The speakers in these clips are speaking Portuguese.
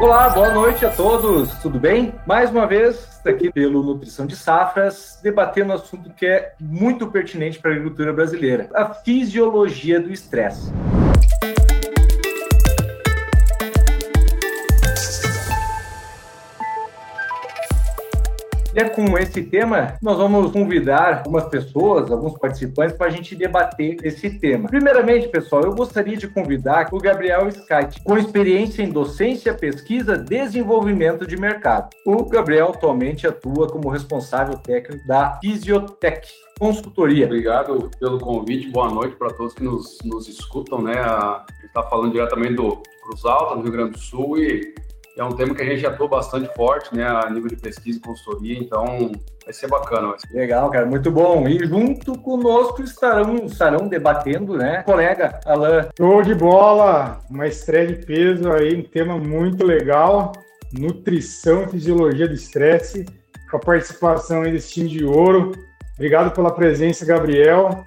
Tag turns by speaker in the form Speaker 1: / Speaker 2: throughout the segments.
Speaker 1: Olá, boa noite a todos, tudo bem? Mais uma vez, aqui pelo Nutrição de Safras, debatendo um assunto que é muito pertinente para a agricultura brasileira: a fisiologia do estresse. E é com esse tema nós vamos convidar algumas pessoas, alguns participantes, para a gente debater esse tema. Primeiramente, pessoal, eu gostaria de convidar o Gabriel Skite, com experiência em docência, pesquisa, desenvolvimento de mercado. O Gabriel atualmente atua como responsável técnico da Fisiotech Consultoria.
Speaker 2: Obrigado pelo convite, boa noite para todos que nos, nos escutam, né? A gente está falando diretamente do Cruz Alta, no Rio Grande do Sul, e é um tema que a gente atua bastante forte, né, a nível de pesquisa e consultoria, então vai ser bacana. Vai ser.
Speaker 1: Legal, cara, muito bom. E junto conosco estarão, estarão debatendo, né, colega Alain.
Speaker 3: Show de bola! Uma estreia de peso aí, um tema muito legal, nutrição e fisiologia do estresse, com a participação aí desse time de ouro. Obrigado pela presença, Gabriel.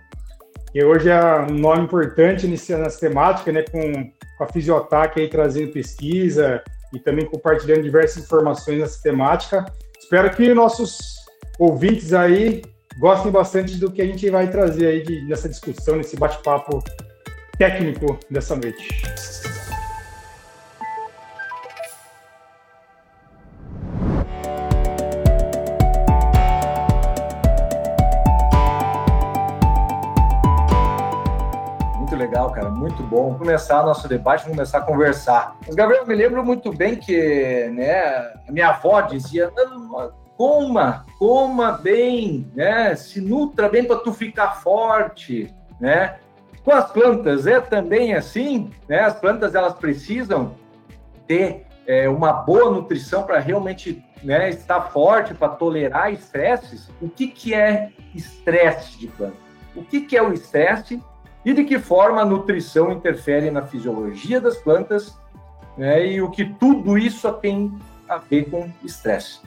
Speaker 3: E hoje é um nome importante nessa temática, né, com, com a Fisiotac aí trazendo pesquisa, e também compartilhando diversas informações nessa temática. Espero que nossos ouvintes aí gostem bastante do que a gente vai trazer aí de, nessa discussão, nesse bate-papo técnico dessa noite.
Speaker 1: Legal, cara, muito bom. Vamos começar nosso debate, vamos começar a conversar. Mas, Gabriel, me lembro muito bem que né, a minha avó dizia: coma, coma bem, né? Se nutra bem para tu ficar forte, né? Com as plantas é também assim, né? As plantas elas precisam ter é, uma boa nutrição para realmente né, estar forte, para tolerar estresses. O que, que é estresse de planta? O que, que é o estresse e de que forma a nutrição interfere na fisiologia das plantas né, e o que tudo isso tem a ver com estresse.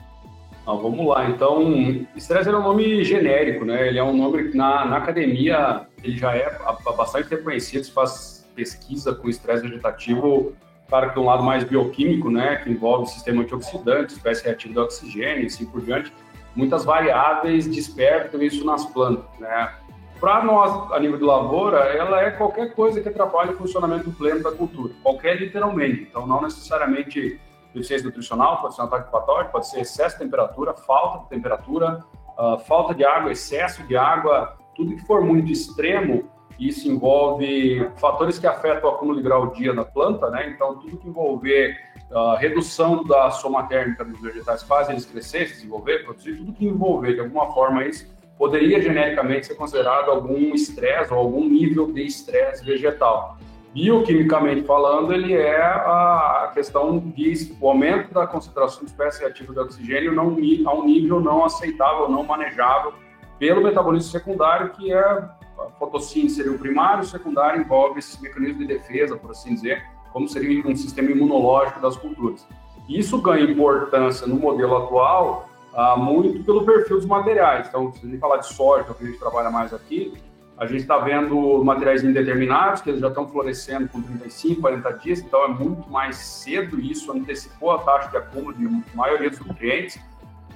Speaker 2: Ah, vamos lá, então, estresse é um nome genérico, né? Ele é um nome na, na academia, ele já é bastante reconhecido, se faz pesquisa com estresse vegetativo, para que tem um lado mais bioquímico, né, que envolve o sistema antioxidante, espécie reativa do oxigênio e assim por diante. Muitas variáveis despertam isso nas plantas, né? Para nós, a nível de lavoura, ela é qualquer coisa que atrapalhe o funcionamento pleno da cultura, qualquer literalmente. Então, não necessariamente deficiência nutricional, pode ser um ataque patógeno, pode ser excesso de temperatura, falta de temperatura, uh, falta de água, excesso de água, tudo que for muito extremo, isso envolve fatores que afetam o acúmulo de grau dia na planta, né? Então, tudo que envolver uh, redução da soma térmica dos vegetais faz eles crescer, se desenvolver, produzir, tudo que envolver de alguma forma isso poderia genericamente ser considerado algum estresse ou algum nível de estresse vegetal. Bioquimicamente falando, ele é a questão de o aumento da concentração de espécies reativas de oxigênio não, a um nível não aceitável, não manejável pelo metabolismo secundário, que é a fotossíntese seria o primário, o secundário envolve esses mecanismos de defesa, por assim dizer, como seria um sistema imunológico das culturas. Isso ganha importância no modelo atual ah, muito pelo perfil dos materiais. Então, se a gente falar de soja, que é a gente trabalha mais aqui, a gente está vendo materiais indeterminados, que eles já estão florescendo com 35, 40 dias, então é muito mais cedo isso antecipou a taxa de acúmulo de maioria dos nutrientes.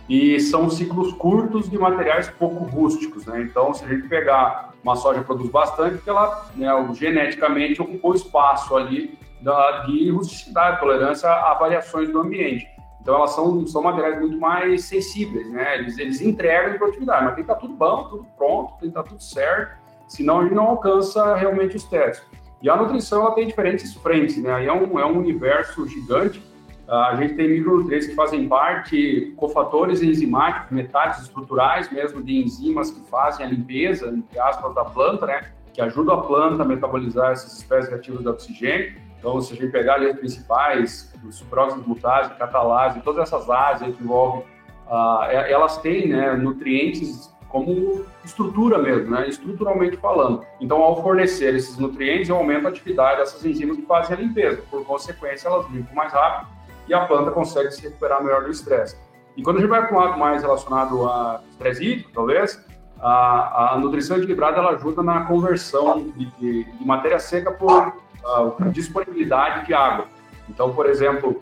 Speaker 2: E são ciclos curtos de materiais pouco rústicos, né? Então, se a gente pegar uma soja que produz bastante, porque ela né, geneticamente ocupou espaço ali da, de rusticidade, tolerância a variações do ambiente. Então, elas são, são materiais muito mais sensíveis, né? Eles, eles entregam em produtividade, mas tem que estar tudo bom, tudo pronto, tem que estar tudo certo, senão a gente não alcança realmente os testes. E a nutrição, ela tem diferentes frentes, né? Aí é um, é um universo gigante. A gente tem micronutrientes que fazem parte, cofatores enzimáticos, metais estruturais mesmo, de enzimas que fazem a limpeza, entre aspas, da planta, né? Que ajudam a planta a metabolizar essas espécies reativas de oxigênio. Então, se a gente pegar ali as principais, sucrose, glutase, catalase, todas essas áreas que envolvem, uh, elas têm né, nutrientes como estrutura mesmo, né, estruturalmente falando. Então, ao fornecer esses nutrientes, eu aumento a atividade dessas enzimas que fazem a limpeza. Por consequência, elas limpam mais rápido e a planta consegue se recuperar melhor do estresse. E quando a gente vai para um lado mais relacionado a estresse hídrico, talvez, a, a nutrição equilibrada ela ajuda na conversão de, de, de matéria seca por uh, disponibilidade de água. Então, por exemplo,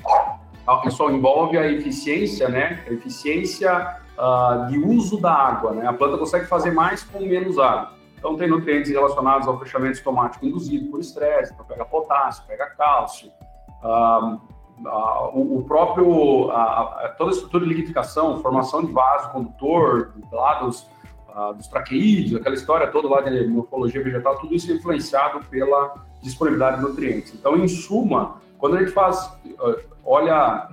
Speaker 2: isso envolve a eficiência, né? A eficiência uh, de uso da água, né? A planta consegue fazer mais com menos água. Então, tem nutrientes relacionados ao fechamento estomático induzido por estresse, então pega potássio, pega cálcio, uh, uh, o, o, próprio, toda a estrutura de liquidificação, formação de vaso condutor, lá dos, dos traqueídeos, aquela história toda lá de morfologia vegetal, tudo isso é influenciado pela disponibilidade de nutrientes. Então, em suma, quando a gente faz, olha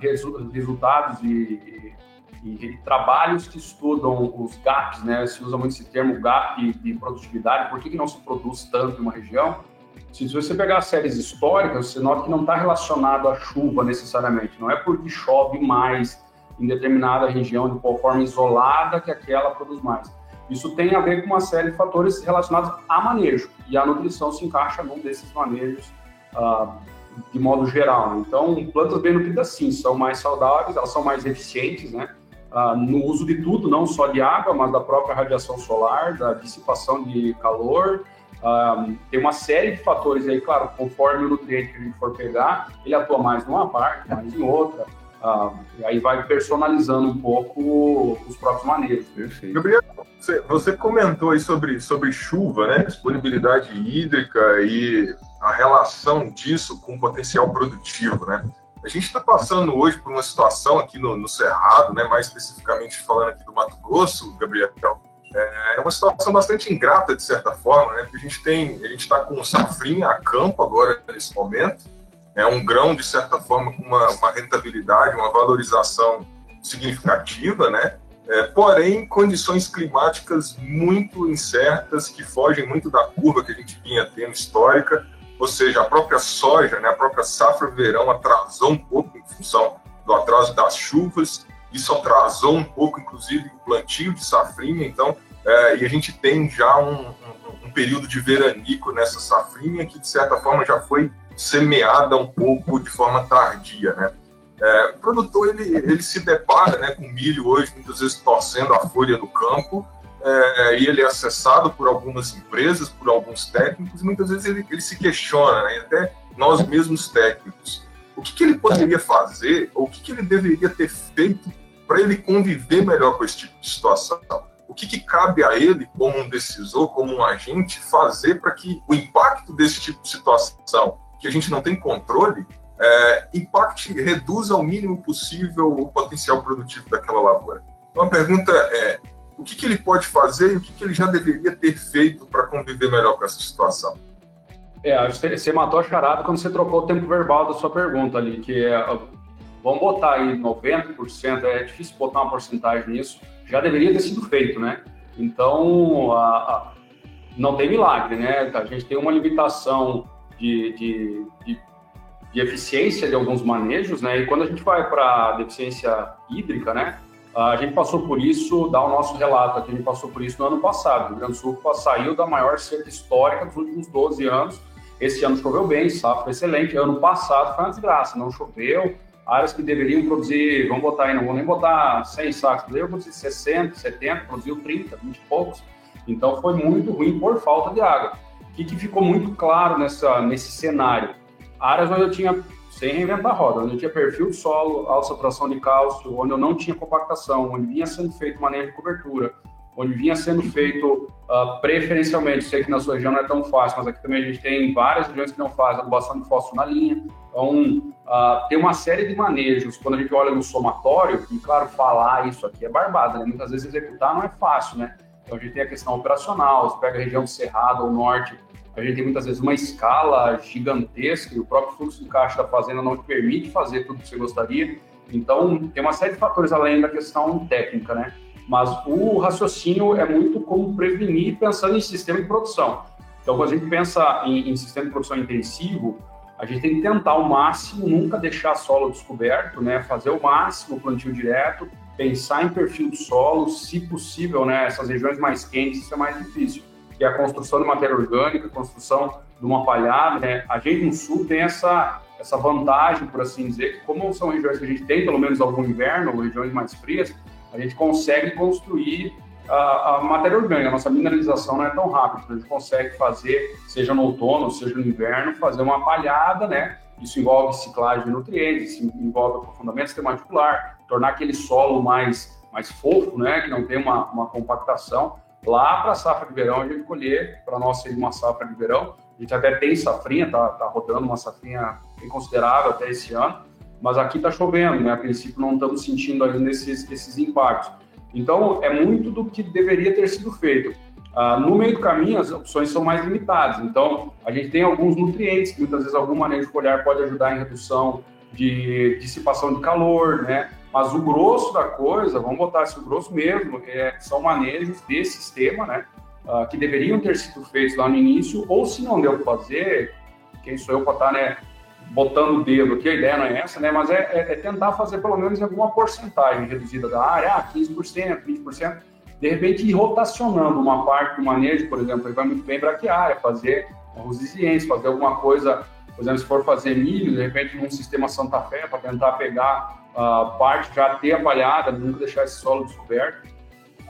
Speaker 2: resultados e, e, e, trabalhos que estudam os gaps, né? Se usa muito esse termo gap de produtividade, por que, que não se produz tanto em uma região? Se você pegar séries históricas, você nota que não está relacionado à chuva necessariamente. Não é porque chove mais em determinada região de forma isolada que aquela produz mais. Isso tem a ver com uma série de fatores relacionados a manejo. E a nutrição se encaixa num desses manejos uh, de modo geral. Né? Então, plantas bem nutridas, sim, são mais saudáveis, elas são mais eficientes, né? Uh, no uso de tudo, não só de água, mas da própria radiação solar, da dissipação de calor. Uh, tem uma série de fatores aí, claro, conforme o nutriente que a gente for pegar, ele atua mais numa parte, mais em outra. Uh, e aí vai personalizando um pouco os próprios maneiros.
Speaker 4: Perfeito. Gabriel, você, você comentou aí sobre, sobre chuva, né? Disponibilidade hídrica e a relação disso com o potencial produtivo, né? A gente está passando hoje por uma situação aqui no, no, Cerrado, né, mais especificamente falando aqui do Mato Grosso, Gabriel, é, é uma situação bastante ingrata de certa forma, né, porque a gente tem, a gente está com safrinha a campo agora nesse momento, é um grão de certa forma com uma, uma rentabilidade, uma valorização significativa, né, é, porém condições climáticas muito incertas que fogem muito da curva que a gente vinha tendo histórica. Ou seja, a própria soja, né, a própria safra verão atrasou um pouco em função do atraso das chuvas, isso atrasou um pouco, inclusive, o plantio de safrinha, então, é, e a gente tem já um, um, um, período de veranico nessa safrinha que, de certa forma, já foi semeada um pouco de forma tardia, né? É, o produtor, ele, ele se depara né, com milho hoje, muitas vezes torcendo a folha do campo, é, e ele é acessado por algumas empresas, por alguns técnicos, e muitas vezes ele, ele se questiona, né? até nós mesmos técnicos, o que, que ele poderia fazer, ou o que, que ele deveria ter feito para ele conviver melhor com esse tipo de situação. O que, que cabe a ele, como um decisor, como um agente, fazer para que o impacto desse tipo de situação, que a gente não tem controle, é, impacte, reduza ao mínimo possível o potencial produtivo daquela lavoura. Então a pergunta é: o que, que ele pode fazer e o que, que ele já deveria ter feito para conviver melhor com essa situação?
Speaker 2: É, você matou a charada quando você trocou o tempo verbal da sua pergunta ali, que é, vamos botar aí 90%, é difícil botar uma porcentagem nisso, já deveria ter sido feito, né? Então, a, a, não tem milagre, né? A gente tem uma limitação de, de, de, de eficiência de alguns manejos, né? E quando a gente vai para deficiência hídrica, né? A gente passou por isso, dá o nosso relato aqui, a gente passou por isso no ano passado. O Rio Grande do Sul saiu da maior seca histórica dos últimos 12 anos. Esse ano choveu bem, safra excelente. Ano passado foi uma desgraça, não choveu. Áreas que deveriam produzir, vamos botar aí, não vou nem botar 100 sacos, deveriam produzir 60, 70, produziu 30, 20 e poucos. Então foi muito ruim por falta de água. O que, que ficou muito claro nessa, nesse cenário? Áreas onde eu tinha sem reinventar a roda, onde eu tinha perfil de solo, alta saturação de cálcio, onde eu não tinha compactação, onde vinha sendo feito manejo de cobertura, onde vinha sendo feito uh, preferencialmente, sei que na sua região não é tão fácil, mas aqui também a gente tem várias regiões que não fazem adubação de fósforo na linha, então uh, tem uma série de manejos, quando a gente olha no somatório, e claro, falar isso aqui é barbada, né? muitas vezes executar não é fácil, né? Então a gente tem a questão operacional, você pega a região do Cerrado ou Norte, a gente tem muitas vezes uma escala gigantesca e o próprio fluxo de caixa da fazenda não te permite fazer tudo que você gostaria. Então, tem uma série de fatores além da questão técnica, né? Mas o raciocínio é muito como prevenir pensando em sistema de produção. Então, quando a gente pensa em, em sistema de produção intensivo, a gente tem que tentar ao máximo nunca deixar solo descoberto, né? Fazer o máximo plantio direto, pensar em perfil do solo, se possível, né? Essas regiões mais quentes, isso é mais difícil é a construção de matéria orgânica, a construção de uma palhada. Né? A gente no sul tem essa, essa vantagem, por assim dizer, que como são regiões que a gente tem pelo menos algum inverno, ou regiões mais frias, a gente consegue construir a, a, matéria orgânica, a nossa mineralização não é tão rápida, então a gente consegue fazer, seja no outono, seja no inverno, fazer uma palhada, né? Isso envolve ciclagem de nutrientes, isso envolve aprofundamento sistematicular, tornar aquele solo mais, mais fofo, né? Que não tem uma, uma compactação. Lá para a safra de verão, a gente colher, para nós ser uma safra de verão, a gente até tem safrinha, tá, tá rodando uma safrinha bem considerável até esse ano, mas aqui está chovendo, né? A princípio não estamos sentindo ainda esses, esses impactos. Então, é muito do que deveria ter sido feito. Ah, no meio do caminho, as opções são mais limitadas. Então, a gente tem alguns nutrientes que muitas vezes algum manejo foliar pode ajudar em redução de dissipação de calor, né? Mas o grosso da coisa, vamos botar assim, o grosso mesmo, é, são manejos de sistema, né? Uh, que deveriam ter sido feitos lá no início, ou se não deu para fazer, quem sou eu para estar, tá, né? botando o dedo aqui, a ideia não é essa, né? Mas é, é, é tentar fazer pelo menos alguma porcentagem reduzida da área, ah, 15%, 20%, de repente ir rotacionando uma parte do manejo, por exemplo, ele vai muito bem braquiária, fazer os resilientes, fazer alguma coisa, por exemplo, se for fazer milho, de repente num sistema Santa Fé, para tentar pegar a uh, parte, já ter apalhada, nunca deixar esse solo descoberto.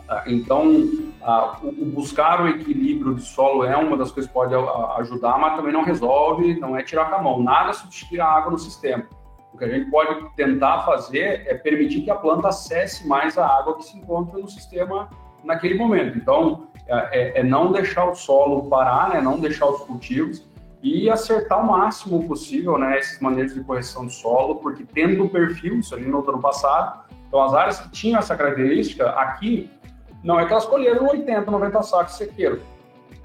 Speaker 2: Ah, então, ah, o buscar o equilíbrio de solo é uma das coisas que pode ah, ajudar, mas também não resolve, não é tirar com a mão. Nada substitui a água no sistema. O que a gente pode tentar fazer é permitir que a planta acesse mais a água que se encontra no sistema naquele momento. Então, é, é, é não deixar o solo parar, né, não deixar os cultivos e acertar o máximo possível né, esses manejos de correção de solo, porque tendo o perfil, isso ali no ano passado, então as áreas que tinham essa característica, aqui não é que elas colheram 80, 90 sacos sequeiro.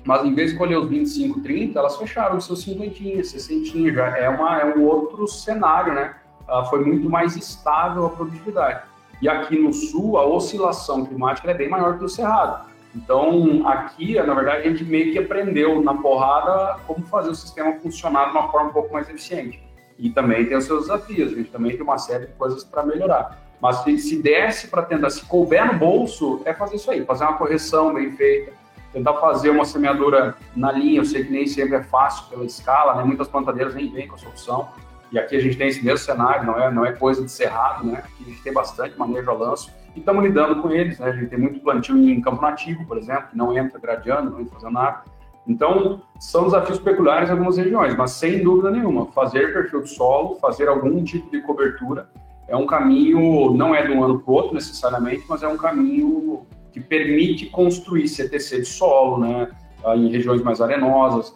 Speaker 2: Mas em vez de colher os 25, 30, elas fecharam os seus 50, 60. Já é, uma, é um outro cenário, né? Uh, foi muito mais estável a produtividade. E aqui no sul, a oscilação climática é bem maior que no Cerrado. Então, aqui, na verdade, a gente meio que aprendeu na porrada como fazer o sistema funcionar de uma forma um pouco mais eficiente. E também tem os seus desafios, a gente também tem uma série de coisas para melhorar. Mas se, se desse para tentar, se couber no bolso, é fazer isso aí, fazer uma correção bem feita, tentar fazer uma semeadura na linha. Eu sei que nem sempre é fácil pela escala, né? Muitas plantadeiras nem vêm com essa opção. E aqui a gente tem esse mesmo cenário, não é, não é coisa de cerrado, né? Aqui a gente tem bastante manejo a lanço e estamos lidando com eles, né? A gente tem muito plantio em campo nativo, por exemplo, que não entra gradeando, não entra fazendo nada. Então, são desafios peculiares em algumas regiões, mas sem dúvida nenhuma, fazer perfil de solo, fazer algum tipo de cobertura é um caminho, não é de um ano para o outro necessariamente, mas é um caminho que permite construir CTC de solo, né? Em regiões mais arenosas,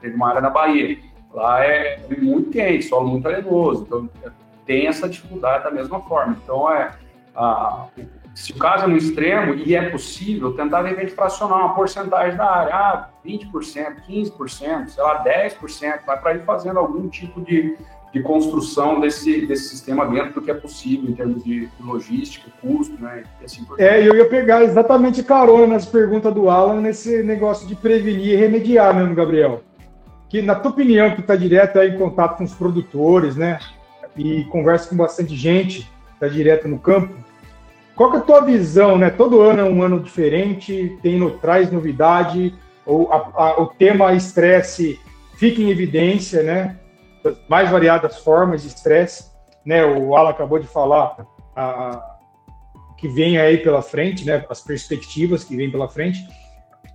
Speaker 2: teve uma área na Bahia, lá é muito quente, solo muito arenoso, então tem essa dificuldade da mesma forma. Então, é, a, se o caso é no extremo, e é possível, tentar de repente fracionar uma porcentagem da área, ah, 20%, 15%, sei lá, 10%, vai para ir fazendo algum tipo de, de construção desse, desse sistema dentro do que é possível em termos de logística, custo, né? E assim
Speaker 3: por é, eu ia pegar exatamente carona nas perguntas do Alan nesse negócio de prevenir e remediar mesmo, Gabriel. Que, na tua opinião, que está direto aí em contato com os produtores, né? E conversa com bastante gente, está direto no campo. Qual que é a tua visão, né? Todo ano é um ano diferente, tem no, traz novidade, ou a, a, o tema estresse fica em evidência, né? Das mais variadas formas de estresse, né? O Alan acabou de falar a, que vem aí pela frente, né? As perspectivas que vem pela frente.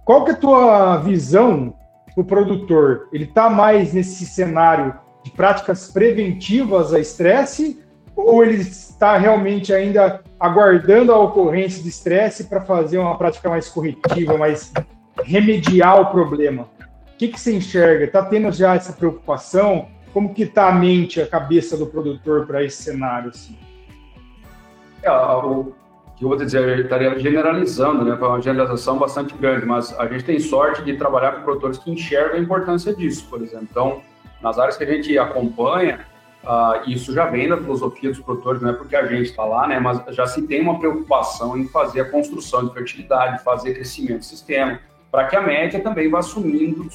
Speaker 3: Qual que é a tua visão o produtor? Ele está mais nesse cenário de práticas preventivas a estresse ou ele está realmente ainda aguardando a ocorrência de estresse para fazer uma prática mais corretiva, mais remediar o problema? O que, que você enxerga? Está tendo já essa preocupação? Como que está a mente, a cabeça do produtor para esse cenário? Assim?
Speaker 2: É, o que eu vou dizer, eu estaria generalizando, né, para uma generalização bastante grande, mas a gente tem sorte de trabalhar com produtores que enxergam a importância disso, por exemplo. Então, nas áreas que a gente acompanha, uh, isso já vem da filosofia dos produtores, não é porque a gente está lá, né, mas já se tem uma preocupação em fazer a construção de fertilidade, fazer crescimento do sistema, para que a média também vá subindo,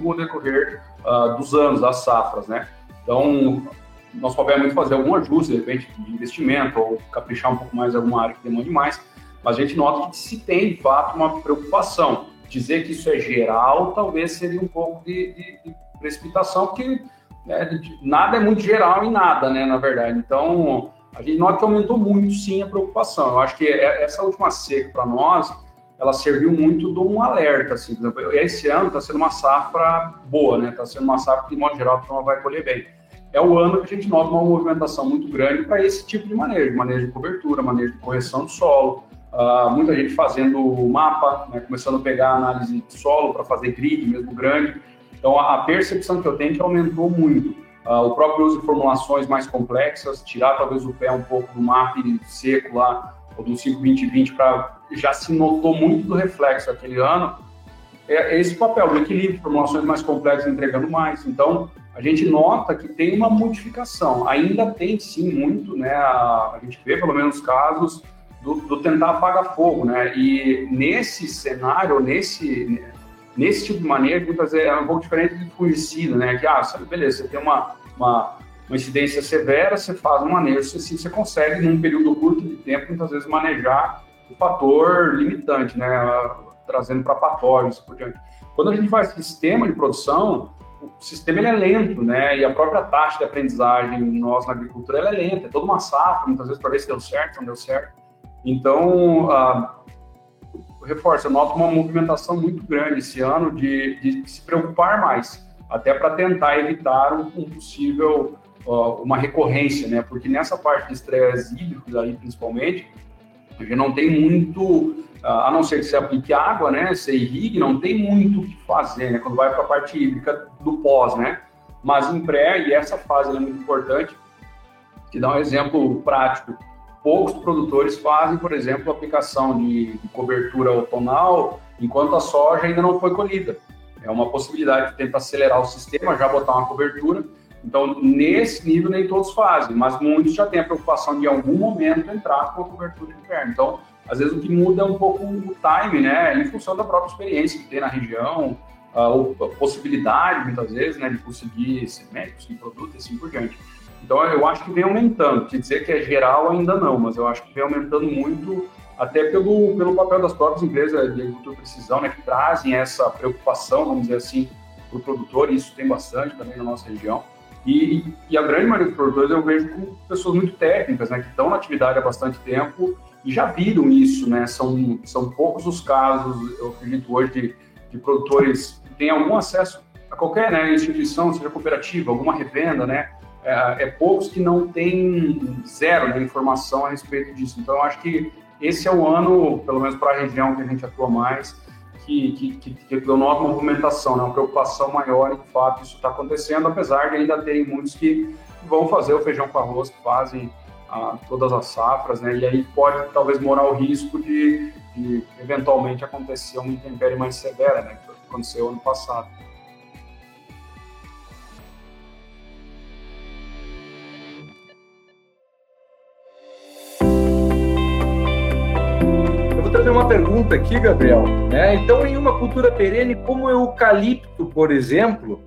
Speaker 2: com o decorrer uh, dos anos, das safras, né? Então, nosso papel é muito fazer algum ajuste, de repente, de investimento, ou caprichar um pouco mais em alguma área que demande mais, mas a gente nota que se tem, de fato, uma preocupação. Dizer que isso é geral, talvez seria um pouco de, de, de precipitação, porque né, nada é muito geral em nada, né, na verdade. Então, a gente nota que aumentou muito, sim, a preocupação. Eu acho que é, essa última seca, para nós, ela serviu muito de um alerta, assim, por exemplo, esse ano está sendo uma safra boa, né? Está sendo uma safra que, de modo geral, a vai colher bem. É o ano que a gente nota uma movimentação muito grande para esse tipo de manejo, manejo de cobertura, manejo de correção do solo, uh, muita gente fazendo mapa, né? começando a pegar análise de solo para fazer grid mesmo grande. Então, a percepção que eu tenho é que aumentou muito. Uh, o próprio uso de formulações mais complexas, tirar talvez o pé um pouco do mapa seco lá, ou do 5-20-20, para já se notou muito do reflexo daquele ano, é, é esse papel do equilíbrio, formulações mais complexas entregando mais. Então, a gente nota que tem uma modificação. Ainda tem, sim, muito, né? A, a gente vê, pelo menos, casos do, do, tentar apagar fogo, né? E nesse cenário, nesse, nesse tipo de maneira, muitas vezes é um pouco diferente do fungicida, né? Que, ah, sabe, beleza, você tem uma, uma, uma incidência severa, você faz um manejo, assim, você consegue, num período curto de tempo, muitas vezes manejar o fator limitante, né? Trazendo para patógenos por diante. Quando a gente faz sistema de produção, o sistema ele é lento, né? E a própria taxa de aprendizagem nós na agricultura ela é lenta, é toda uma safra, muitas vezes para ver se deu certo, não deu certo. Então, ah, reforço, eu noto uma movimentação muito grande esse ano de, de se preocupar mais, até para tentar evitar um possível uma recorrência, né? Porque nessa parte de estresse hídricos aí, principalmente, a gente não tem muito, a não ser que você aplique água, né, você irrigue, não tem muito o que fazer, né, quando vai para a parte hídrica do pós, né, mas em pré, e essa fase é muito importante, que dá um exemplo prático, poucos produtores fazem, por exemplo, aplicação de cobertura outonal enquanto a soja ainda não foi colhida. É uma possibilidade de tentar acelerar o sistema, já botar uma cobertura, então, nesse nível, nem todos fazem, mas muitos já têm a preocupação de, em algum momento, entrar com a cobertura de inverno. Então, às vezes, o que muda é um pouco o time, né, em função da própria experiência que tem na região, a, a possibilidade, muitas vezes, né, de conseguir semente, conseguir produto e assim por diante. Então, eu acho que vem aumentando. Quer dizer que é geral ainda não, mas eu acho que vem aumentando muito, até pelo, pelo papel das próprias empresas de agricultura precisão, né, que trazem essa preocupação, vamos dizer assim, para o produtor, e isso tem bastante também na nossa região. E, e, a grande maioria dos produtores eu vejo com pessoas muito técnicas, né, que estão na atividade há bastante tempo e já viram isso, né? São, são poucos os casos, eu acredito hoje, de, de produtores que têm algum acesso a qualquer né, instituição, seja cooperativa, alguma revenda, né? É, é poucos que não têm zero né, informação a respeito disso. Então, eu acho que esse é o ano, pelo menos para a região que a gente atua mais, que, que, que, que eu noto uma movimentação, né? uma preocupação maior em de fato, isso está acontecendo, apesar de ainda terem muitos que vão fazer o feijão com arroz, que fazem ah, todas as safras, né? E aí pode, talvez, morar o risco de, de eventualmente acontecer uma intempérie mais severa, né? Que aconteceu ano passado.
Speaker 1: Uma pergunta aqui, Gabriel. Né? Então, em uma cultura perene como o eucalipto, por exemplo,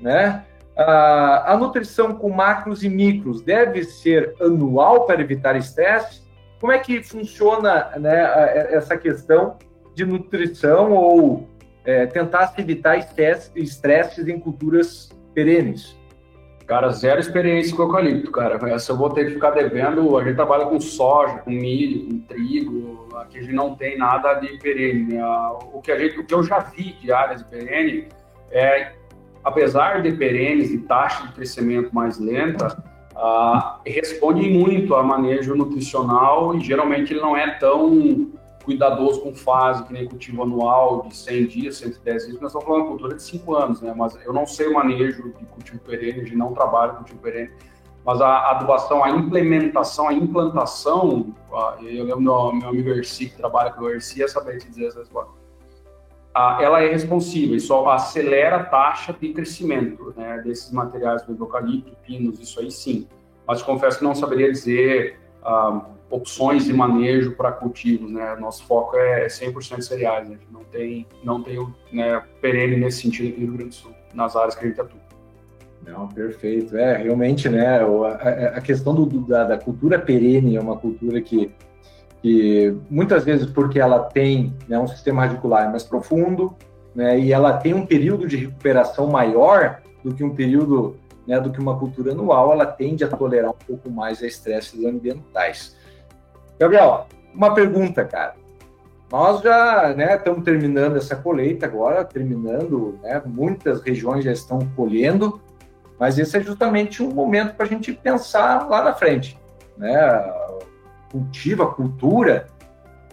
Speaker 1: né? a, a nutrição com macros e micros deve ser anual para evitar estresse? Como é que funciona né, essa questão de nutrição ou é, tentar evitar estresses em culturas perenes?
Speaker 2: Cara, zero experiência com eucalipto, cara. Essa eu vou ter que ficar devendo. A gente trabalha com soja, com milho, com trigo. Aqui a gente não tem nada de perene. Né? O que, a gente, o que eu já vi de áreas de perene é, apesar de perenes e taxa de crescimento mais lenta, uh, responde muito a manejo nutricional e geralmente ele não é tão cuidadoso com fase, que nem cultivo anual de 100 dias, 110 dias, nós estamos falando de cultura de 5 anos, né? Mas eu não sei o manejo de cultivo perene, de não trabalho com cultivo perene, mas a adubação, a implementação, a implantação, eu lembro do meu amigo Erci, que trabalha com o Erci, é saber te dizer essas coisas. Ela é responsiva e só acelera a taxa de crescimento né, desses materiais do eucalipto, pinos, isso aí sim. Mas confesso que não saberia dizer ah, opções de manejo para cultivos, né? Nosso foco é 100% cereais, né? não tem não tem né, perene nesse sentido aqui no Rio Grande do Sul, nas áreas que a gente atua.
Speaker 1: Não, perfeito. É, realmente, né, a, a questão do, da, da, cultura perene é uma cultura que, que muitas vezes porque ela tem né, um sistema radicular mais profundo, né, e ela tem um período de recuperação maior do que um período, né, do que uma cultura anual, ela tende a tolerar um pouco mais a estresses ambientais. Gabriel, uma pergunta, cara. Nós já né, estamos terminando essa colheita agora, terminando, né, muitas regiões já estão colhendo, mas esse é justamente um momento para a gente pensar lá na frente. Né? Cultiva, cultura,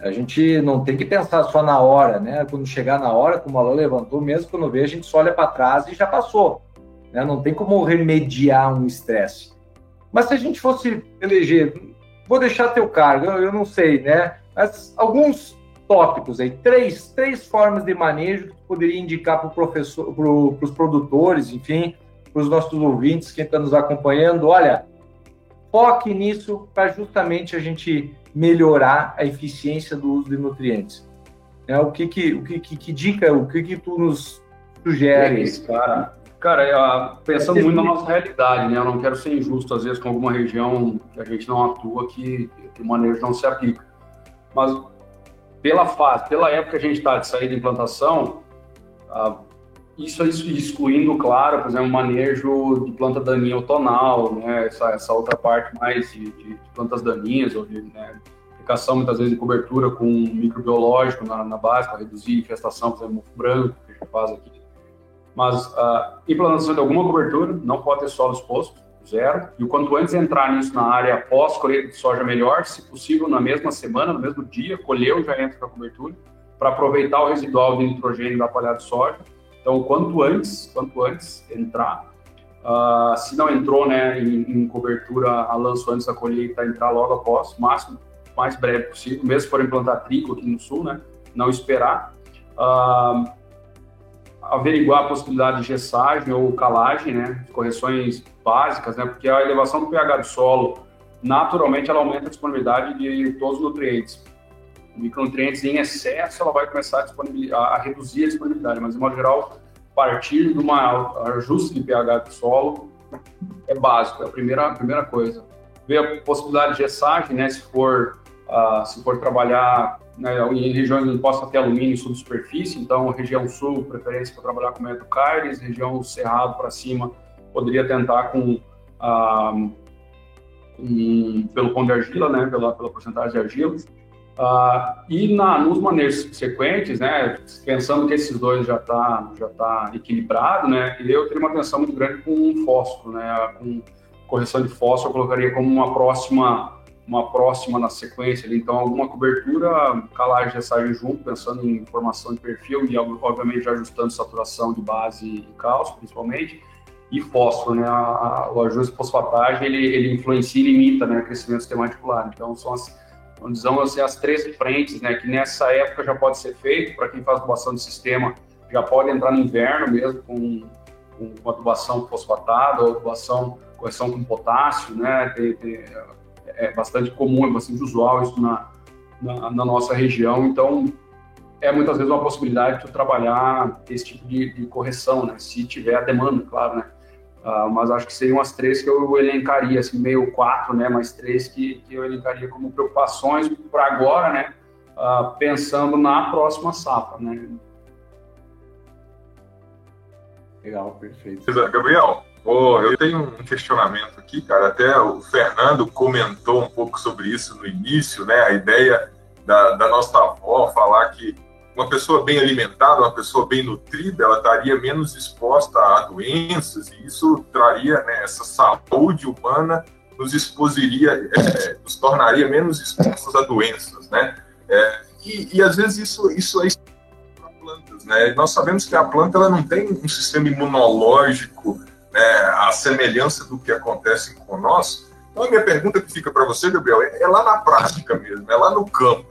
Speaker 1: a gente não tem que pensar só na hora, né? Quando chegar na hora, como a Alain levantou, mesmo quando vê, a gente só olha para trás e já passou. Né? Não tem como remediar um estresse. Mas se a gente fosse eleger, vou deixar teu cargo, eu, eu não sei, né? Mas alguns tópicos aí, três, três formas de manejo que poderia indicar para professor, para os produtores, enfim, para os nossos ouvintes, quem está nos acompanhando, olha, foque nisso para justamente a gente melhorar a eficiência do uso de nutrientes. É, o que que, o que, que, que dica, o que que tu nos sugere?
Speaker 2: cara, cara, eu, pensando muito na nossa realidade, né? Eu não quero ser injusto às vezes com alguma região que a gente não atua que, o manejo não se aplica, mas pela fase, pela época que a gente está de sair de implantação, ah, isso, excluindo, claro, por exemplo, manejo de planta daninha outonal, né, essa, essa outra parte mais de, de plantas daninhas, ou de né, aplicação muitas vezes de cobertura com microbiológico na, na base para reduzir infestação, por exemplo, branco, que a gente faz aqui. Mas a uh, implantação de alguma cobertura, não pode ter solo exposto, zero. E o quanto antes entrar nisso na área pós-colheita de soja, melhor. Se possível, na mesma semana, no mesmo dia, colheu, já entra para a cobertura, para aproveitar o residual de nitrogênio da palhada de soja. Então, quanto antes, quanto antes entrar. Uh, se não entrou né, em, em, cobertura a lanço antes da colheita, entrar logo após, máximo, mais breve possível, mesmo se for implantar trigo aqui no sul, né, não esperar. Uh, averiguar a possibilidade de gessagem ou calagem, né, correções básicas, né, porque a elevação do pH do solo, naturalmente, ela aumenta a disponibilidade de todos os nutrientes. Micronutrientes em excesso, ela vai começar a, a reduzir a disponibilidade, mas, de modo geral, partir de uma ajuste de pH do solo é básico, é a primeira, a primeira coisa. Ver a possibilidade de gessagem, né, se for, uh, se for trabalhar né, em regiões onde possa ter alumínio subsuperfície, então região sul, preferência para trabalhar com método Caires, região cerrado para cima, poderia tentar com, ah, com, pelo pão de argila, né, pela, pela porcentagem de argila. Ah, e na, nos manejos sequentes, né, pensando que esses dois já está já tá equilibrado, né, eu teria uma atenção muito grande com fósforo, né, com correção de fósforo, eu colocaria como uma próxima uma próxima na sequência, então alguma cobertura, calagem e gessagem junto, pensando em formação de perfil e obviamente ajustando saturação de base e cálcio, principalmente, e fósforo, né? O ajuste fosfatagem ele, ele influencia e limita né, o crescimento sistema articular. Então são as, vamos assim, as três frentes, né? Que nessa época já pode ser feito para quem faz doação de sistema, já pode entrar no inverno mesmo com, com, com adubação fosfatada ou adubação correção com potássio, né? Tem, tem, é bastante comum, é bastante usual isso na, na, na, nossa região, então é muitas vezes uma possibilidade de trabalhar esse tipo de, de, correção, né? Se tiver a demanda, claro, né? Uh, mas acho que seriam as três que eu elencaria, assim, meio quatro, né? Mais três que, que eu elencaria como preocupações para agora, né? Uh, pensando na próxima safra, né?
Speaker 1: Legal, perfeito.
Speaker 4: Gabriel, Oh, eu tenho um questionamento aqui, cara. Até o Fernando comentou um pouco sobre isso no início, né? A ideia da, da nossa avó falar que uma pessoa bem alimentada, uma pessoa bem nutrida, ela estaria menos exposta a doenças e isso traria né, essa saúde humana nos exposiria, é, nos tornaria menos expostos a doenças, né? É, e, e, às vezes isso, isso é para plantas, né? Nós sabemos que a planta ela não tem um sistema imunológico né, a semelhança do que acontece com nós. Então, a minha pergunta que fica para você, Gabriel, é, é lá na prática mesmo, é lá no campo.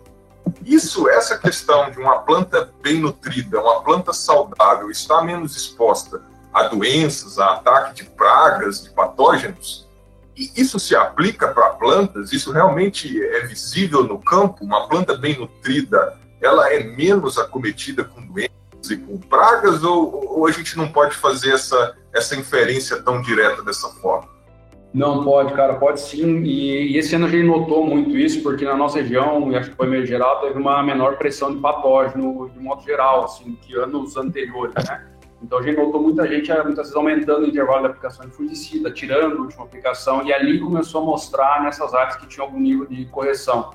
Speaker 4: Isso, essa questão de uma planta bem nutrida, uma planta saudável, estar menos exposta a doenças, a ataque de pragas, de patógenos, e isso se aplica para plantas? Isso realmente é visível no campo? Uma planta bem nutrida, ela é menos acometida com doenças e com pragas? Ou, ou a gente não pode fazer essa, essa inferência tão direta dessa forma?
Speaker 2: Não pode, cara, pode sim. E, e, esse ano a gente notou muito isso, porque na nossa região, e acho que foi meio geral, teve uma menor pressão de patógeno, de modo geral, assim, que anos anteriores, né? Então a gente notou muita gente, eh, muitas vezes, aumentando o intervalo da aplicação de fungicida, tirando a última aplicação, e ali começou a mostrar nessas áreas que tinha algum nível de correção.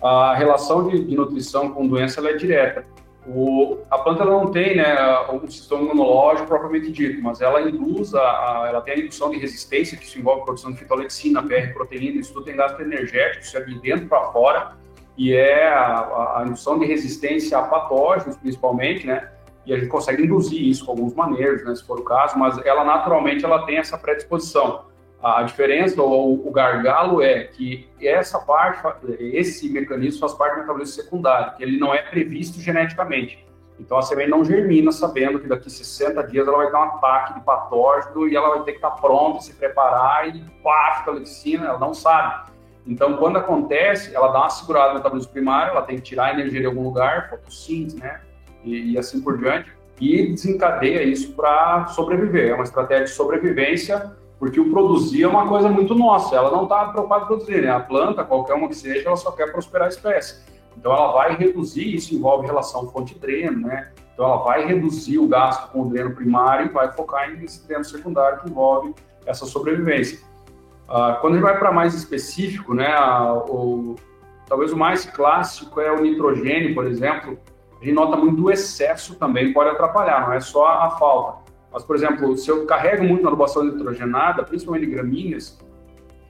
Speaker 2: a relação de, de nutrição com doença é direta. O, a planta não tem né, um sistema imunológico propriamente dito, mas ela induz, a, a, ela tem a indução de resistência, que isso envolve produção de fitolexina, PR-proteína, isso tudo tem gasto energético, é de dentro para fora, e é a, a, indução de resistência a patógenos, principalmente, né? E a gente consegue induzir isso com alguns maneiros, né, se for o caso, mas ela naturalmente ela tem essa predisposição. A diferença, ou o gargalo é que essa parte, esse mecanismo faz parte do metabolismo secundário, que ele não é previsto geneticamente. Então a semente não germina sabendo que daqui 60 dias ela vai ter um ataque de patógeno e ela vai ter que estar pronta, se preparar e pá, fica a ela não sabe. Então quando acontece, ela dá uma segurada no metabolismo primário, ela tem que tirar a energia de algum lugar, fotossíntese, né? E, e assim por diante, e desencadeia isso para sobreviver. É uma estratégia de sobrevivência porque o produzir é uma coisa muito nossa, ela não está preocupada em produzir, né? A planta, qualquer uma que seja, ela só quer prosperar a espécie. Então ela vai reduzir, isso envolve relação fonte-dreno, né? Então ela vai reduzir o gasto com o dreno primário e vai focar nesse dreno secundário que envolve essa sobrevivência. Uh, quando a gente vai para mais específico, né, o, talvez o mais clássico é o nitrogênio, por exemplo, a gente nota muito o excesso também pode atrapalhar, não é só a falta. Mas, por exemplo, se eu carrego muito na adubação nitrogenada, principalmente gramíneas,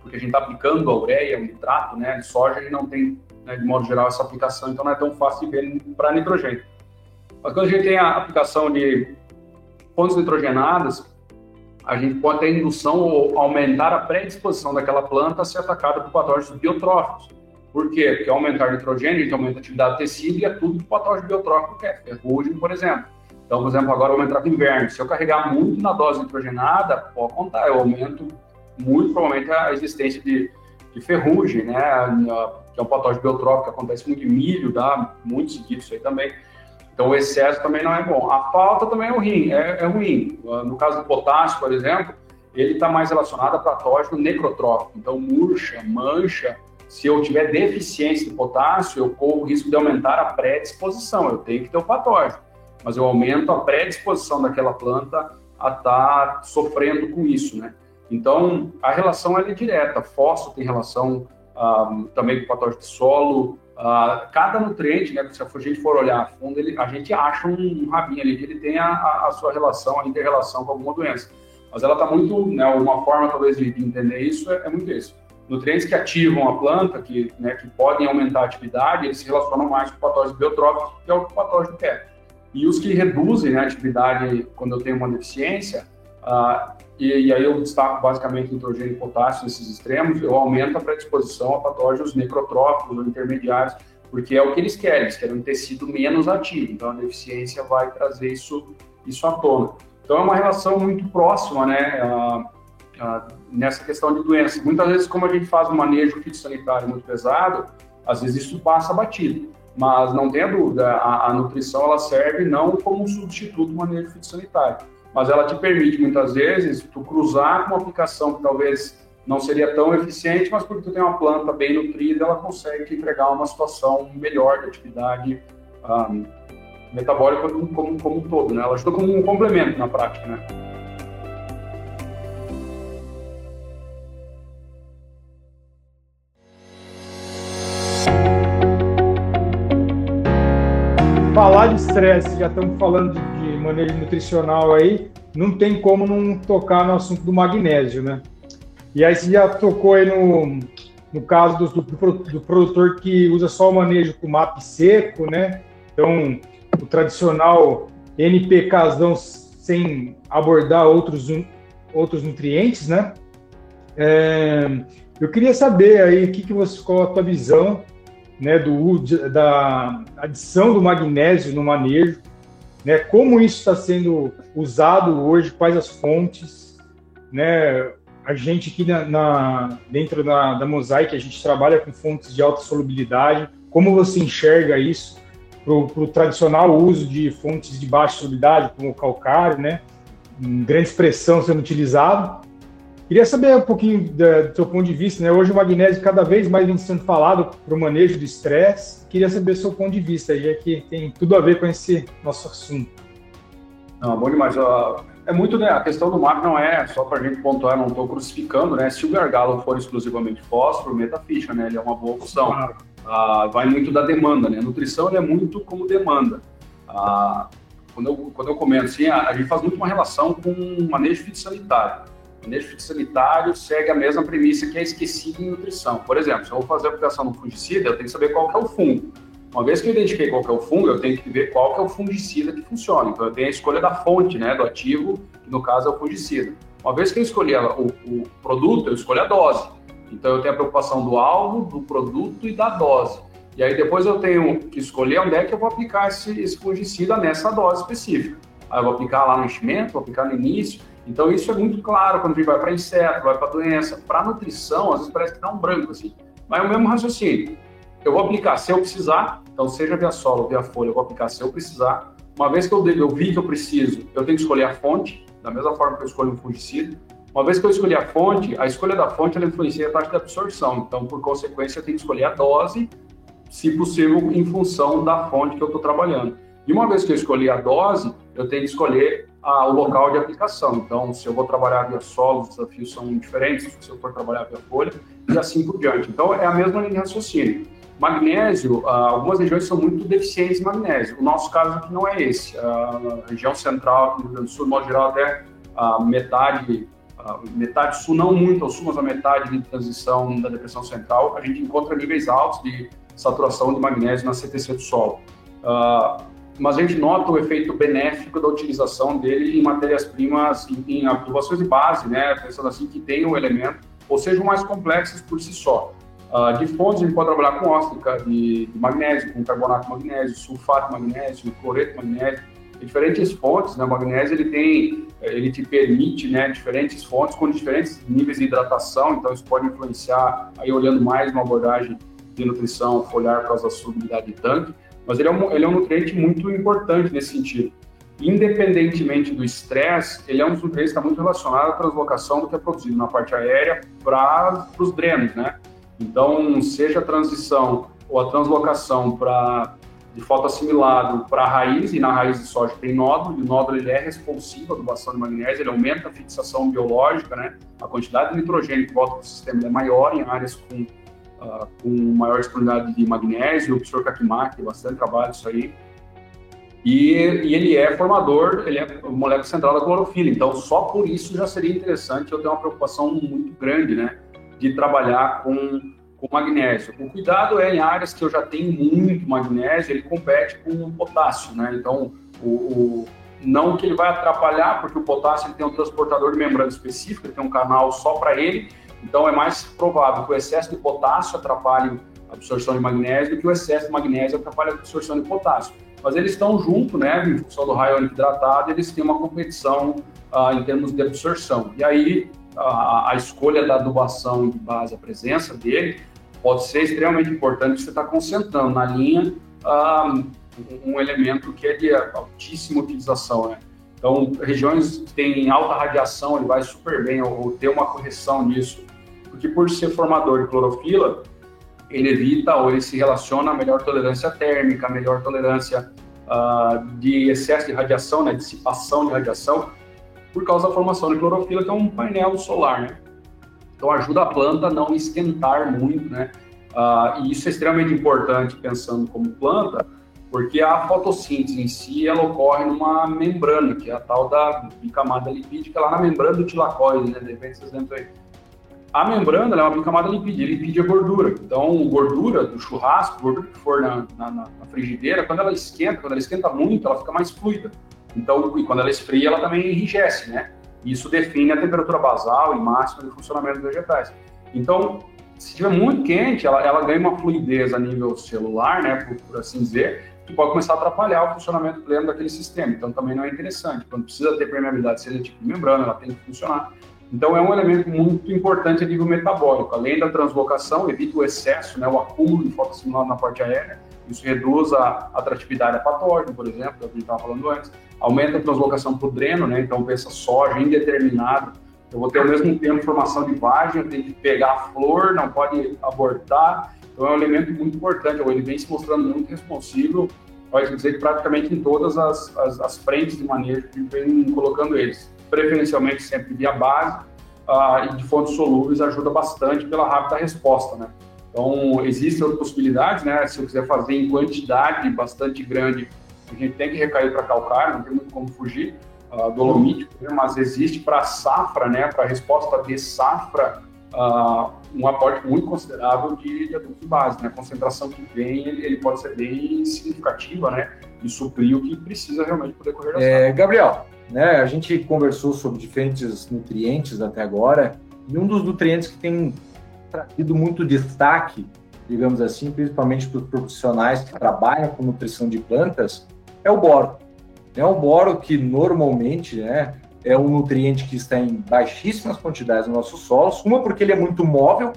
Speaker 2: porque a gente está aplicando a ureia, o nitrato, né, de soja, a gente não tem, né, de modo geral, essa aplicação, então não é tão fácil de ver para nitrogênio. Mas quando a gente tem a aplicação de fontes nitrogenadas, a gente pode ter indução ou aumentar a predisposição daquela planta a ser atacada por patógenos biotróficos. Por quê? Porque aumentar nitrogênio, a gente aumenta a atividade do tecido e é tudo que o patógeno biotrófico quer, ferrugem, por exemplo. Então, por exemplo, agora vou entrar para o inverno. Se eu carregar muito na dose nitrogenada, pode contar, eu aumento muito provavelmente a existência de, de ferrugem, né? Que é um patógeno biotrófico acontece muito em milho, dá muito seguido isso aí também. Então, o excesso também não é bom. A falta também é ruim. É, é ruim. No caso do potássio, por exemplo, ele está mais relacionado a patógeno necrotrófico. Então, murcha, mancha. Se eu tiver deficiência de potássio, eu corro o risco de aumentar a predisposição. Eu tenho que ter o patógeno mas eu aumento a predisposição daquela planta a estar tá sofrendo com isso, né? Então, a relação é direta. Fósforo tem relação também com patógeno de solo. Ah, cada nutriente, né, se a gente for olhar a fundo, ele, a gente acha um rabinho ali que ele tem a, a sua relação, a inter-relação com alguma doença. Mas ela está muito, né, uma forma talvez de entender isso é, é muito isso. Nutrientes que ativam a planta, que, né, que podem aumentar a atividade, eles se relacionam mais com o patógeno biotrófico, que é o patógeno quer. E os que reduzem né, a atividade quando eu tenho uma deficiência, uh, e, e, aí eu destaco basicamente nitrogênio e potássio nesses extremos, eu aumento a predisposição a patógenos necrotróficos ou intermediários, porque é o que eles querem, eles querem um tecido menos ativo, então a deficiência vai trazer isso, isso à tona. Então é uma relação muito próxima, né, uh, uh, nessa questão de doença. Muitas vezes, como a gente faz um manejo fitossanitário muito pesado, às vezes isso passa batido mas não tenha dúvida, a, a, nutrição ela serve não como um substituto do manejo fitossanitário, mas ela te permite muitas vezes tu cruzar com uma aplicação que talvez não seria tão eficiente, mas porque tu tem uma planta bem nutrida, ela consegue te entregar uma situação melhor de atividade um, metabólica como, como, como um todo, né? Ela ajuda como um complemento na prática, né?
Speaker 3: Estresse, já estamos falando de, de manejo nutricional aí, não tem como não tocar no assunto do magnésio, né? E aí você já tocou aí no, no caso do, do, do produtor que usa só o manejo com MAP seco, né? Então, o tradicional NPKzão sem abordar outros, outros nutrientes, né? É, eu queria saber aí o que, que você, qual a tua visão né, do, da adição do magnésio no manejo, né, como isso está sendo usado hoje, quais as fontes, né, a gente aqui na, na dentro da, da Mosaic, a gente trabalha com fontes de alta solubilidade, como você enxerga isso para o tradicional uso de fontes de baixa solubilidade, como o calcário, né, em grande expressão sendo utilizado, Queria saber um pouquinho do seu ponto de vista, né? Hoje o magnésio cada vez mais vem sendo falado para o manejo do estresse. Queria saber o seu ponto de vista, já que tem tudo a ver com esse nosso assunto.
Speaker 2: Não, bom demais. É muito, né? A questão do MAP não é só para a gente pontuar, não estou crucificando, né? Se o gargalo for exclusivamente fósforo, meta ficha, né? Ele é uma boa opção. Claro. ah, vai muito da demanda, né? A nutrição é muito como demanda. Ah, quando, eu, quando eu comento assim, a, a, gente faz muito uma relação com o manejo fitossanitário. Manejo fitossanitário segue a mesma premissa que é esquecido em nutrição. Por exemplo, se eu vou fazer aplicação no fungicida, eu tenho que saber qual que é o fungo. Uma vez que eu identifiquei qual que é o fungo, eu tenho que ver qual que é o fungicida que funciona. Então, eu tenho a escolha da fonte, né, do ativo, que no caso é o fungicida. Uma vez que eu escolhi o, o produto, eu escolho a dose. Então eu tenho a preocupação do alvo, do produto e da dose. E aí depois eu tenho que escolher onde é que eu vou aplicar esse, esse fungicida nessa dose específica. Aí eu vou aplicar lá no enchimento, vou aplicar no início. Então isso é muito claro quando a gente vai para inseto, vai para doença. Para nutrição, às vezes parece que dá um branco assim. Mas é o mesmo raciocínio. Eu vou aplicar se eu precisar, então seja via solo via folha, eu vou aplicar se eu precisar. Uma vez que eu, eu vi que eu preciso, eu tenho que escolher a fonte, da mesma forma que eu escolho um fungicida. Uma vez que eu escolhi a fonte, a escolha da fonte ela influencia a taxa de absorção. Então, por consequência, eu tenho que escolher a dose, se possível, em função da fonte que eu estou trabalhando. E uma vez que eu escolhi a dose, eu tenho que escolher o local de aplicação. Então, se eu vou trabalhar via solo, os desafios são diferentes, se eu for trabalhar via folha, e assim por diante. Então, é a mesma linha de raciocínio. Magnésio, ah, algumas regiões são muito deficientes em magnésio. O nosso caso aqui não é esse. A região central, do Rio Grande do Sul, no modo geral, até a metade a metade sul, não muito ao sul, mas a metade de transição da depressão central, a gente encontra níveis altos de saturação de magnésio na CTC do solo. Uh, mas a gente nota o efeito benéfico da utilização dele em matérias-primas, em, em adubações de base, né, pensando assim, que tenham o elemento, ou sejam mais complexas por si só. Uh, de fontes, a gente pode trabalhar com óxica de, de magnésio, com carbonato de magnésio, sulfato de magnésio, cloreto de magnésio, diferentes fontes, né? O magnésio ele tem, ele te permite, né, diferentes fontes com diferentes níveis de hidratação, então isso pode influenciar aí olhando mais uma abordagem de nutrição foliar por causa da solubilidade de tanque, mas ele é um, ele é um nutriente muito importante nesse sentido. Independentemente do estresse, ele é um dos nutrientes que está muito relacionado à translocação do que é produzido na parte aérea para os drenos, né? Então, seja a transição ou a translocação para de assimilado para a raiz, e na raiz de soja tem nódulo, e o nódulo ele é responsivo à adubação de magnésio, ele aumenta a fixação biológica, né? A quantidade de nitrogênio que volta para o sistema é maior em áreas com, uh, com maior disponibilidade de magnésio, o professor Kakimaki bastante trabalho isso aí. E, e, ele é formador, ele é molécula central da clorofila, então só por isso já seria interessante eu ter uma preocupação muito grande, né? De trabalhar com com magnésio. O cuidado é em áreas que eu já tenho muito magnésio, ele compete com o potássio, né? Então, o, o não que ele vai atrapalhar, porque o potássio ele tem um transportador de membrana específico, ele tem um canal só para ele, então é mais provável que o excesso de potássio atrapalhe a absorção de magnésio do que o excesso de magnésio atrapalhe a absorção de potássio. Mas eles estão juntos, né, em função do raio hidratado, eles têm uma competição ah, em termos de absorção. E aí, a, a, escolha da adubação de base, a presença dele, pode ser extremamente importante você estar tá concentrando na linha um, um elemento que é de altíssima utilização, né? Então, regiões que têm alta radiação, ele vai super bem, ou, ter uma correção nisso, porque por ser formador de clorofila, ele evita ou ele se relaciona a melhor tolerância térmica, melhor tolerância uh, de excesso de radiação, né, dissipação de radiação, por causa da formação de clorofila, que é um painel solar, né? Então ajuda a planta a não esquentar muito, né? Uh, e isso é extremamente importante pensando como planta, porque a fotossíntese em si ela ocorre numa membrana, que é a tal da bicamada lipídica lá na membrana do tilacoide, né? De repente vocês lembram aí. A membrana é uma bicamada lipídica, lipídio é gordura. Então, gordura do churrasco, gordura que for na, na, na, frigideira, quando ela esquenta, quando ela esquenta muito, ela fica mais fluida. Então, e quando ela esfria, ela também enrijece, né? Isso define a temperatura basal e máxima do funcionamento dos vegetais. Então, se estiver muito quente, ela, ela ganha uma fluidez a nível celular, né, por, por, assim dizer, pode começar a atrapalhar o funcionamento pleno daquele sistema. Então, também não é interessante. Quando precisa ter permeabilidade seletiva de membrana, ela tem que funcionar. Então, é um elemento muito importante a nível metabólico. Além da translocação, evita o excesso, né, o acúmulo de fotossimilar na parte aérea. Isso reduz a atratividade a patógeno, por exemplo, que a gente estava falando antes aumenta a translocação para o dreno, né? Então, pensa soja indeterminado. Eu vou ter ao mesmo tempo formação de vagem, eu tenho que pegar a flor, não pode abortar. Então, é um elemento muito importante. Ele vem se mostrando muito responsível, pode dizer que praticamente em todas as, as, as frentes de manejo que vem colocando eles. Preferencialmente sempre via base uh, e de fontes solúveis ajuda bastante pela rápida resposta, né? Então, existem outras possibilidades, né? Se eu quiser fazer em quantidade bastante grande, a gente tem que recair para calcário, não tem muito como fugir uh, dolomítico, né? mas existe para safra, né? Para resposta de safra, uh, um aporte muito considerável de, de adubos de base, né? A concentração que vem, ele, ele, pode ser bem significativa, né? E suprir o que precisa realmente poder correr
Speaker 1: é, Gabriel, né? A gente conversou sobre diferentes nutrientes até agora, e um dos nutrientes que tem trazido muito destaque, digamos assim, principalmente para os profissionais que trabalham com nutrição de plantas, é o boro. É o boro que normalmente né, é um nutriente que está em baixíssimas quantidades no nosso solo, uma porque ele é muito móvel,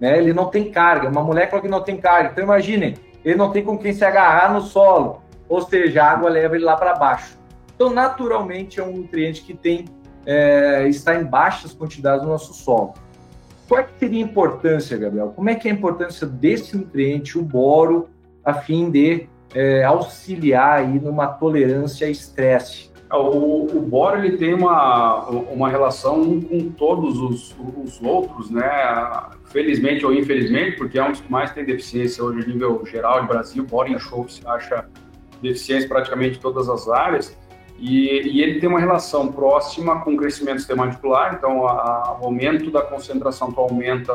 Speaker 1: né, ele não tem carga, uma molécula que não tem carga. Então imaginem, ele não tem com quem se agarrar no solo, ou seja, a água leva ele lá para baixo. Então, naturalmente, é um nutriente que tem é, está em baixas quantidades no nosso solo. Qual é que seria a importância, Gabriel? Como é que é a importância desse nutriente, o boro, a fim de é, auxiliar aí numa tolerância a estresse?
Speaker 2: É, o, o boro ele tem uma, uma relação com todos os, os outros, né? Felizmente ou infelizmente, porque é um dos que mais tem deficiência hoje a nível geral de Brasil. Boro e enxofre se acha deficiência praticamente em todas as áreas. E, e, ele tem uma relação próxima com o crescimento do sistema articular, então a, o aumento da concentração que aumenta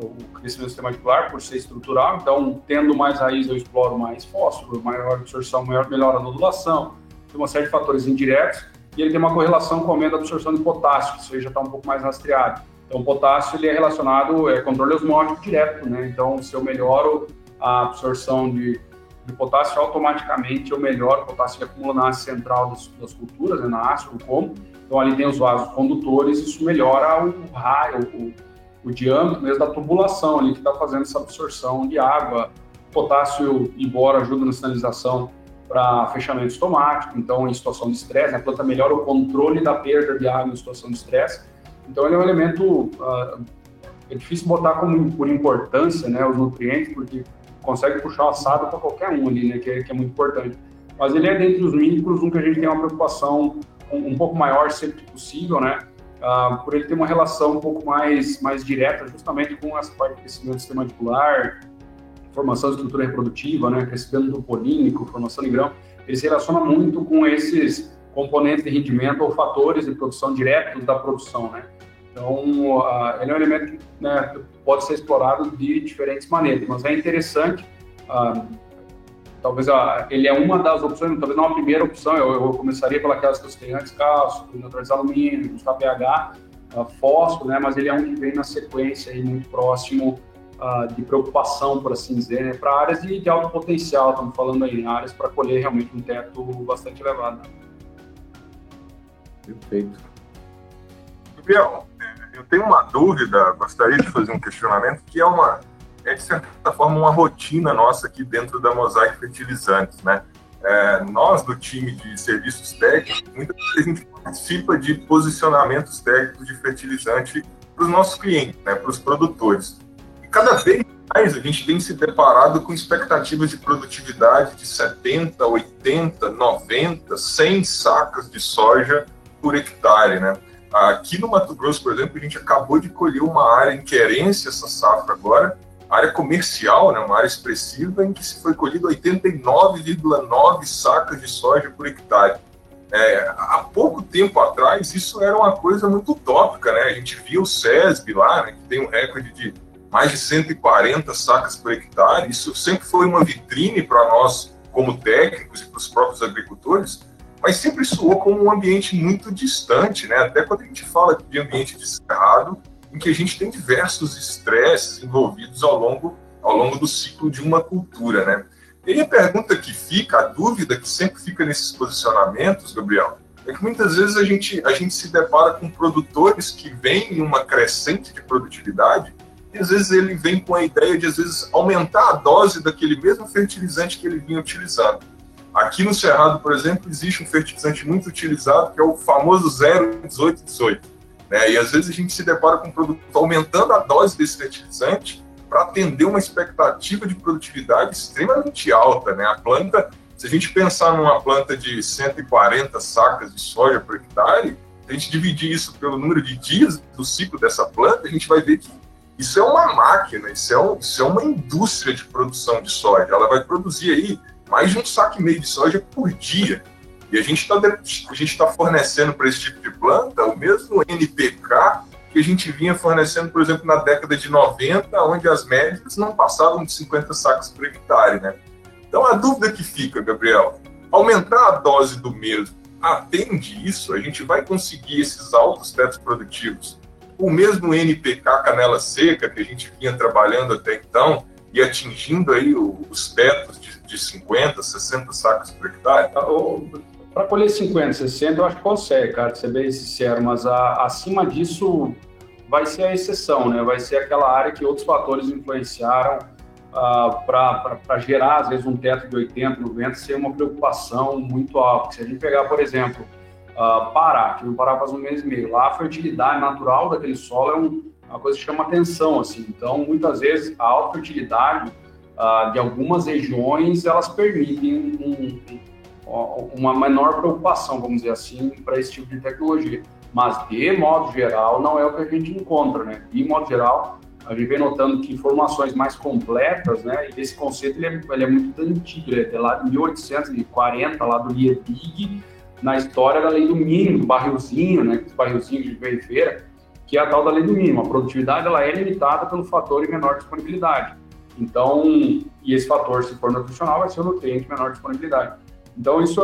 Speaker 2: o crescimento do sistema articular por ser estrutural, então tendo mais raiz eu exploro mais fósforo, maior absorção, maior, melhor a nodulação, uma série de fatores indiretos, e ele tem uma correlação com o aumento da absorção de potássio, que isso aí já está um pouco mais rastreado. Então o potássio ele é relacionado, é controle osmótico direto, né? Então se eu melhoro a absorção de de potássio, automaticamente eu melhoro o potássio que acumula na haste central das, das culturas, né, na haste, do como. Então, ali tem os vasos condutores, isso melhora o raio, o, o diâmetro mesmo da tubulação ali que está fazendo essa absorção de água. O potássio e boro ajudam na sinalização para fechamento estomático, então em situação de estresse, a planta melhora o controle da perda de água em situação de estresse. Então ele é um elemento, uh, é difícil botar como por importância, né, os nutrientes, porque consegue puxar o assado para qualquer um ali, né, que é, que é, muito importante. Mas ele é dentre os micros um que a gente tem uma preocupação um, um pouco maior sempre que possível, né, uh, por ele ter uma relação um pouco mais, mais direta justamente com essa parte de crescimento do sistema radicular, formação de estrutura reprodutiva, né, crescimento polínico, formação de grão, ele se relaciona muito com esses componentes de rendimento ou fatores de produção diretos da produção, né. Então, uh, ele é um elemento que né, pode ser explorado de diferentes maneiras, mas é interessante. Uh, talvez uh, ele é uma das opções, talvez não a primeira opção. Eu, eu começaria pelas que eu citei antes, cálcio, neutralizar alumínio, buscar pH, uh, fósforo, né? Mas ele é um que vem na sequência aí muito próximo de preocupação, por assim dizer, né? para áreas de, de, alto potencial. Estamos falando aí, áreas para colher realmente um teto bastante elevado.
Speaker 1: Perfeito.
Speaker 4: Gabriel, eu tenho uma dúvida, gostaria de fazer um questionamento, que é uma, é de certa forma uma rotina nossa aqui dentro da Mosaic Fertilizantes, né? É, nós do time de serviços técnicos, muitas vezes a gente participa de posicionamentos técnicos de fertilizante para os nossos clientes, né, para os produtores. Cada vez mais a gente tem se deparado com expectativas de produtividade de 70, 80, 90, 100 sacas de soja por hectare, né? Aqui no Mato Grosso, por exemplo, a gente acabou de colher uma área em querência essa safra agora, área comercial, né, uma área expressiva, em que se foi colhido 89,9 sacas de soja por hectare. É, há pouco tempo atrás, isso era uma coisa muito utópica, né? A gente via o SESB lá, né, que tem um recorde de mais de 140 sacas por hectare. Isso sempre foi uma vitrine para nós, como técnicos e para os próprios agricultores, mas sempre soou como um ambiente muito distante, né? Até quando a gente fala de ambiente de cerrado, em que a gente tem diversos estresses envolvidos ao longo, ao longo do ciclo de uma cultura, né? E a pergunta que fica, a dúvida que sempre fica nesses posicionamentos, Gabriel, é que muitas vezes a gente, a gente se depara com produtores que vêm em uma crescente de produtividade e às vezes ele vem com a ideia de, às vezes, aumentar a dose daquele mesmo fertilizante que ele vinha utilizando. Aqui no Cerrado, por exemplo, existe um fertilizante muito utilizado, que é o famoso 01818. Né? E às vezes a gente se depara com um produto aumentando a dose desse fertilizante para atender uma expectativa de produtividade extremamente alta. Né? A planta, se a gente pensar numa planta de 140 sacas de soja por hectare, se a gente dividir isso pelo número de dias do ciclo dessa planta, a gente vai ver que Isso é uma máquina, isso é, um, isso é uma indústria de produção de soja. Ela vai produzir aí mais de um saco e meio de soja por dia. E a gente está tá fornecendo para esse tipo de planta o mesmo NPK que a gente vinha fornecendo, por exemplo, na década de 90, onde as médias não passavam de 50 sacos por hectare. Né? Então a dúvida que fica, Gabriel, aumentar a dose do mesmo atende isso? A gente vai conseguir esses altos tetos produtivos? O mesmo NPK canela seca que a gente vinha trabalhando até então e atingindo aí os tetos de, de 50, 60 sacos por hectare?
Speaker 2: Tá, Para colher 50, 60, eu acho que consegue, cara, ser bem sincero, mas a, acima disso vai ser a exceção, né? Vai ser aquela área que outros fatores influenciaram uh, para gerar, às vezes, um teto de 80, 90, ser uma preocupação muito alta. Se a gente pegar, por exemplo, uh, Pará, que no Pará faz um mês e meio, lá a fertilidade natural daquele solo é um, uma coisa que chama atenção, assim. Então, muitas vezes, a alta fertilidade uh, de algumas regiões, elas permitem um, um, uma menor preocupação, vamos dizer assim, para esse tipo de tecnologia. Mas, de modo geral, não é o que a gente encontra, né? De modo geral, a gente vem notando que informações mais completas, né, e esse conceito ele é, ele é muito antigo, ele é lá de 1840, lá do Liebig, na história da lei do mínimo, do barrilzinho, né, os barrilzinhos de periferia, que é a tal da lei do mínimo. A produtividade ela é limitada pelo fator de menor disponibilidade. Então, e esse fator, se for nutricional, vai ser o nutriente menor disponibilidade. Então, isso,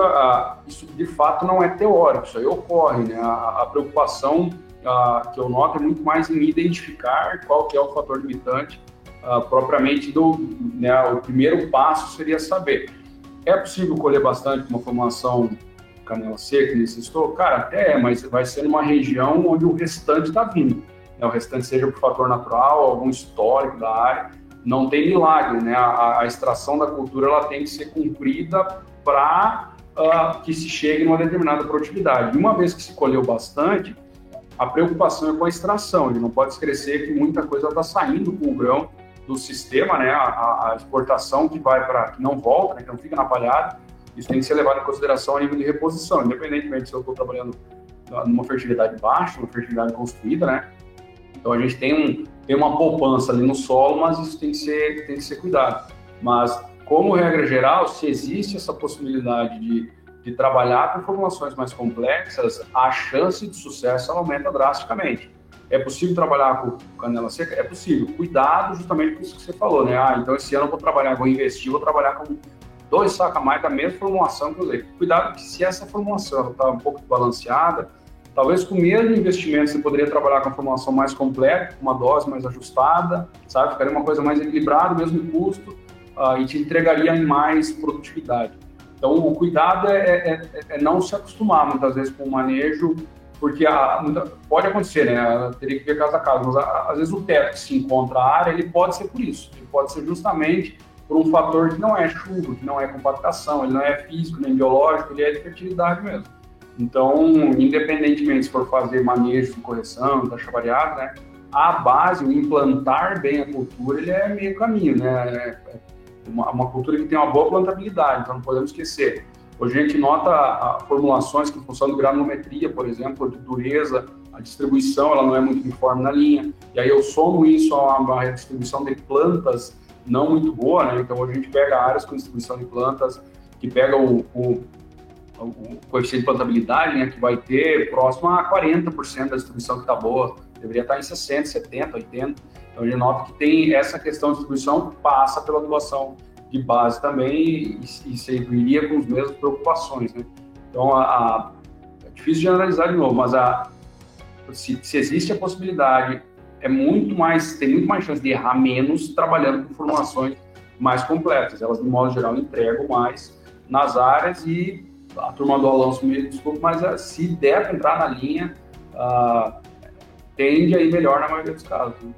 Speaker 2: isso de fato não é teórico, isso aí ocorre, né? A, a preocupação uh, que eu noto é muito mais em identificar qual que é o fator limitante propriamente do, né, o primeiro passo seria saber, é possível colher bastante uma formação canela seca nesse estou? Cara, até é, mas vai ser numa região onde o restante está vindo. Né? O restante seja por fator natural, algum histórico da área, não tem milagre, né? A, a extração da cultura ela tem que ser cumprida para uh, ah, que se chegue numa determinada produtividade. E uma vez que se colheu bastante, a preocupação é com a extração. Ele não pode esquecer que muita coisa está saindo com o grão do sistema, né? A, a exportação que vai para que não volta, né? que não fica na palhada. Isso tem que ser levado em consideração a nível de reposição, independentemente se eu estou trabalhando numa fertilidade baixa, uma fertilidade construída, né? Então a gente tem, um, tem uma poupança ali no solo, mas isso tem que ser tem que ser cuidado. Mas como regra geral, se existe essa possibilidade de de trabalhar com formulações mais complexas, a chance de sucesso aumenta drasticamente. É possível trabalhar com canela seca? É possível. Cuidado justamente com isso que você falou, né? Ah, então esse ano eu vou trabalhar, vou investir, vou trabalhar com dois sacos mais da mesma formulação que eu usei. Cuidado que se essa formulação está um pouco balanceada, talvez com o mesmo investimento você poderia trabalhar com a formulação mais completa, com uma dose mais ajustada, sabe? Ficaria uma coisa mais equilibrada, mesmo custo, uh, e te entregaria mais produtividade. Então, o cuidado é, é, é, não se acostumar muitas vezes com o manejo, porque a, pode acontecer, né? Teria que ver caso a caso, mas a, às vezes o teto que se encontra a área, ele pode ser por isso, ele pode ser justamente por um fator que não é chuva, que não é compactação, ele não é físico nem biológico, ele é de fertilidade mesmo. Então, independentemente se for fazer manejo de correção, taxa variável, né? A base, o implantar bem a cultura, ele é meio caminho, né? É, uma, uma, cultura que tem uma boa plantabilidade, então não podemos esquecer. Hoje a gente nota a, a formulações que funcionam de granulometria, por exemplo, de dureza, a distribuição ela não é muito uniforme na linha, e aí eu somo isso a uma distribuição de plantas não muito boa, né? Então hoje a gente pega áreas com distribuição de plantas que pega o, o, o coeficiente de plantabilidade, né, que vai ter próximo a 40% da distribuição que está boa, deveria estar em 60, 70, 80. Então, a gente nota que tem essa questão de distribuição passa pela doação de base também e, e serviria com as mesmas preocupações, né? Então, a, a, é difícil generalizar de novo, mas a, se, se, existe a possibilidade, é muito mais, tem muito mais chance de errar menos trabalhando com formulações mais completas. Elas, de modo geral, entregam mais nas áreas e a turma do Alonso me desculpa, mas eh, se der para entrar na linha, uh, tende a ir melhor na maioria dos casos. Né?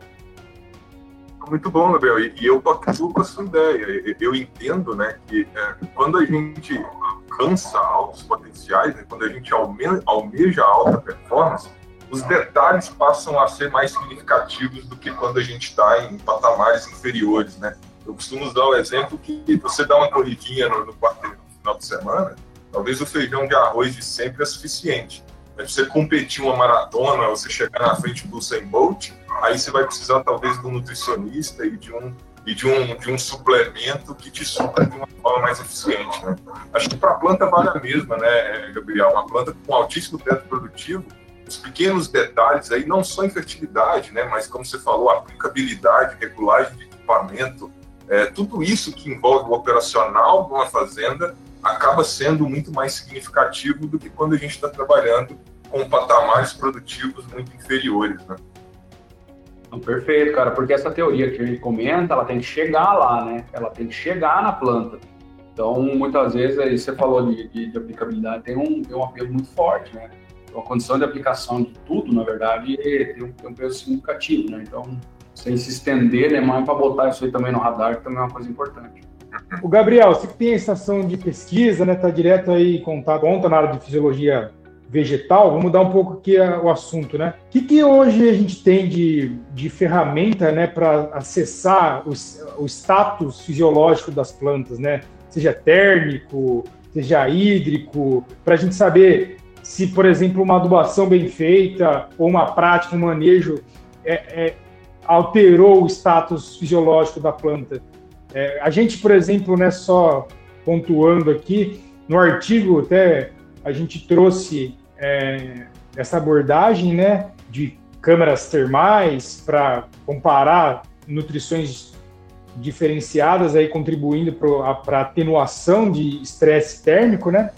Speaker 4: Muito bom, Gabriel. E, eu pactuo com a sua ideia. Eu entendo né, que é, quando a gente alcança altos potenciais, né, quando a gente alme, almeja alta performance, os detalhes passam a ser mais significativos do que quando a gente está em patamares inferiores. Né? Eu costumo dar o exemplo que você dá uma corridinha no, no no final de semana, talvez o feijão de arroz de sempre é suficiente. Mas você competir uma maratona, você chegar na frente do Usain Bolt, aí você vai precisar talvez de um nutricionista e de um e de um, de um suplemento que te supra de uma forma mais eficiente. Né? Acho que para a planta vale a mesma, né, Gabriel? Uma planta com altíssimo teto produtivo, os pequenos detalhes aí, não só em fertilidade, né, mas como você falou, aplicabilidade, regulagem de equipamento, é, tudo isso que envolve o operacional de uma fazenda acaba sendo muito mais significativo do que quando a gente está trabalhando com patamares produtivos muito inferiores. Né?
Speaker 2: Perfeito, cara, porque essa teoria que a gente comenta, ela tem que chegar lá, né? Ela tem que chegar na planta. Então, muitas vezes, aí você falou de, de, de aplicabilidade, tem um, tem um apelo muito forte, né? A condição de aplicação de tudo, na verdade, tem um, tem um peso significativo, né? Então, sem se estender, né, mais para botar isso aí também no radar, que também é uma coisa importante.
Speaker 3: O Gabriel, você que tem a estação de pesquisa, né, tá direto aí contato, conta na área de fisiologia vegetal, vamos mudar um pouco aqui o assunto, né? O que, que hoje a gente tem de, de ferramenta, né, para acessar o, o status fisiológico das plantas, né? Seja térmico, seja hídrico, para a gente saber se, por exemplo, uma adubação bem feita ou uma prática, um manejo é, é, alterou o status fisiológico da planta. É, a gente, por exemplo, né, só pontuando aqui, no artigo até a gente trouxe é, essa abordagem né, de câmeras termais para comparar nutrições diferenciadas, aí contribuindo para a atenuação de estresse térmico. Né?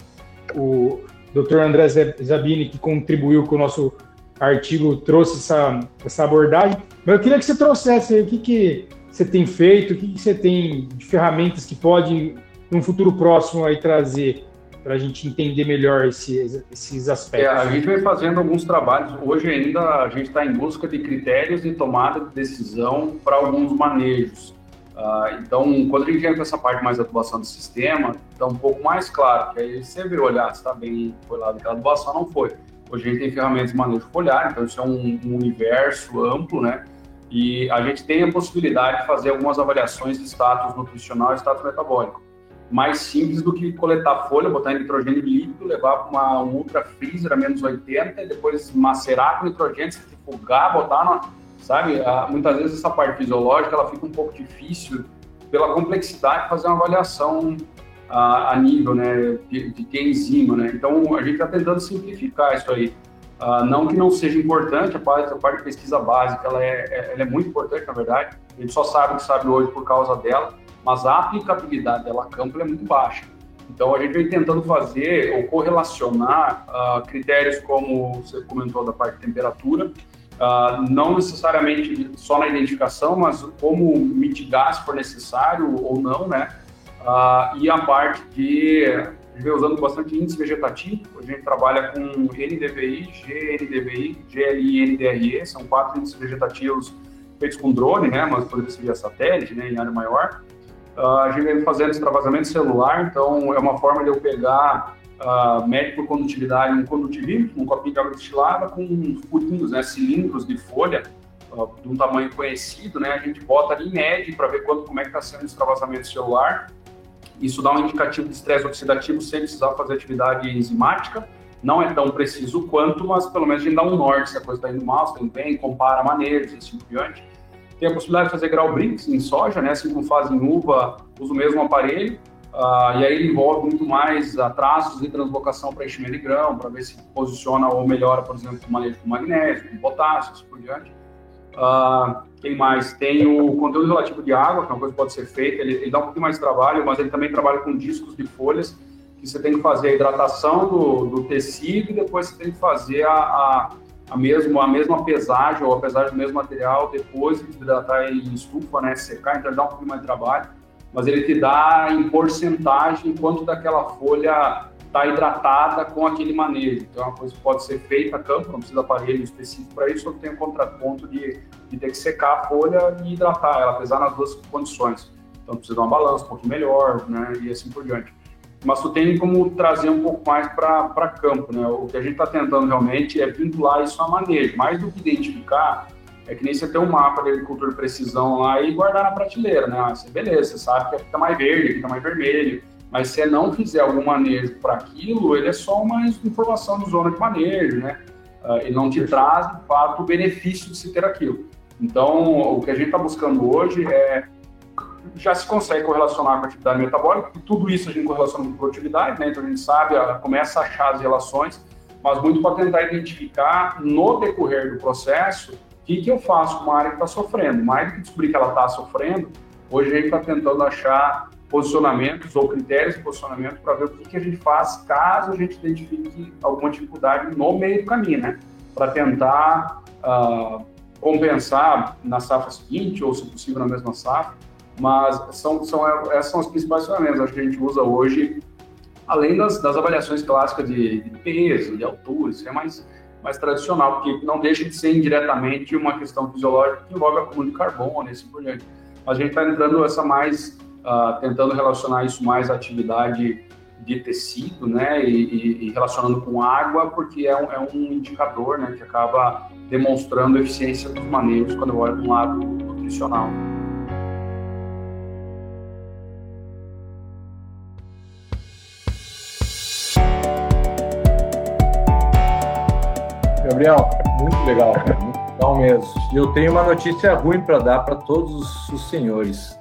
Speaker 3: O Dr. André Zabini, que contribuiu com o nosso artigo, trouxe essa, essa abordagem. Mas eu queria que você trouxesse aí o que, que você tem feito, o que, que você tem de ferramentas que pode, no futuro próximo, aí trazer para a gente entender melhor esses, esses aspectos. É,
Speaker 2: a gente vem fazendo alguns trabalhos. Hoje ainda a gente está em busca de critérios de tomada de decisão para alguns manejos. Uh, então, quando a gente entra nessa parte mais da atuação do sistema, está um pouco mais claro, que aí você vê olhar se está bem foi lá daquela atuação, não foi. Hoje a gente tem ferramentas de manejo foliar, então isso é um, um universo amplo, né? E a gente tem a possibilidade de fazer algumas avaliações de status nutricional e status metabólico mais simples do que coletar folha, botar nitrogênio líquido, levar para uma um ultra freezer a menos 80 e depois macerar com nitrogênio, centrifugar, botar na, sabe? muitas vezes essa parte fisiológica ela fica um pouco difícil pela complexidade de fazer uma avaliação a, a nível, né, de, de que enzima, né? Então a gente está tentando simplificar isso aí. Uh, não que não seja importante, a parte, a parte de pesquisa básica ela é, é, ela é muito importante, na verdade. A gente só sabe o que sabe hoje por causa dela mas a aplicabilidade dela a campo é muito baixa. Então, a gente vem tentando fazer ou correlacionar uh, critérios como você comentou da parte de temperatura, uh, não necessariamente só na identificação, mas como mitigar se for necessário ou não, né? Uh, e a parte de a usando bastante índice vegetativo, a gente trabalha com NDVI, GNDVI, GLI e NDRE, são quatro índices vegetativos feitos com drone, né, mas poderia ser via satélite, né, em área maior. Uh, a gente vem fazendo extravasamento celular, então é uma forma de eu pegar uh, médico por condutividade, um condutivímetro, um copinho de água destilada com furinhos, né, cilindros de folha uh, de um tamanho conhecido, né, a gente bota ali em média para ver quanto, como é que está sendo o extravasamento celular. Isso dá um indicativo de estresse oxidativo sem precisar fazer atividade enzimática. Não é tão preciso quanto, mas pelo menos a gente dá um norte se a coisa está indo mal, se está indo bem, compara maneiras e assim por diante. Tem a possibilidade de fazer grau brinks em soja, né? Assim como faz em uva, usa o mesmo aparelho. Uh, e aí ele envolve muito mais atrasos de translocação para enchimento de grão, para ver se posiciona ou melhora, por exemplo, o manejo com magnésio, com potássio, assim por diante. Uh, tem mais? Tem o conteúdo relativo de água, que é uma coisa que pode ser feita, ele, ele, dá um pouquinho mais de trabalho, mas ele também trabalha com discos de folhas, que você tem que fazer a hidratação do, do tecido e depois você tem que fazer a, a a, mesmo, a mesma pesagem ou a pesagem do mesmo material depois de hidratar em estufa, né, secar, então ele dá um pouquinho mais de trabalho, mas ele te dá em porcentagem quanto daquela folha está hidratada com aquele manejo. Então é uma coisa que pode ser feita a campo, não precisa de aparelho específico para isso, só tem um contraponto de, de ter que secar a folha e hidratar ela, apesar nas duas condições. Então precisa de uma balança um pouquinho melhor, né, e assim por diante mas tu tem como trazer um pouco mais para campo, né? O que a gente está tentando realmente é vincular isso a manejo, mais do que identificar, é que nem você ter um mapa de agricultura de precisão lá e guardar na prateleira, né? Ah, você, beleza, você sabe que está mais verde, está mais vermelho, mas se não fizer algum manejo para aquilo, ele é só uma informação de zona de manejo, né? Uh, e não te traz, de fato, o benefício de se ter aquilo. Então, o que a gente está buscando hoje é já se consegue correlacionar com a atividade metabólica, tudo isso a gente correlaciona com produtividade, né? Então a gente sabe, começa a achar as relações, mas muito para tentar identificar no decorrer do processo que, que eu faço com uma área que está sofrendo. Mais do que descobrir que ela está sofrendo, hoje a gente está tentando achar posicionamentos ou critérios de posicionamento para ver o que, que a gente faz caso a gente identifique alguma dificuldade no meio do caminho, né? Para tentar uh, compensar na safra seguinte ou, se possível, na mesma safra. Mas são, são, essas são as principais ferramentas que a gente usa hoje, além das, das avaliações clássicas de, de, peso, de altura, isso é mais, mais tradicional, porque não deixa de ser indiretamente uma questão fisiológica que envolve acúmulo de carbono e assim por diante. Mas a gente está entrando essa mais uh, tentando relacionar isso mais à atividade de tecido, né, e, e, relacionando com água, porque é um, é um, indicador, né, que acaba demonstrando eficiência dos manejos quando eu olho de um lado nutricional.
Speaker 1: Gabriel, muito legal, muito legal mesmo. E eu tenho uma notícia ruim para dar para todos os senhores.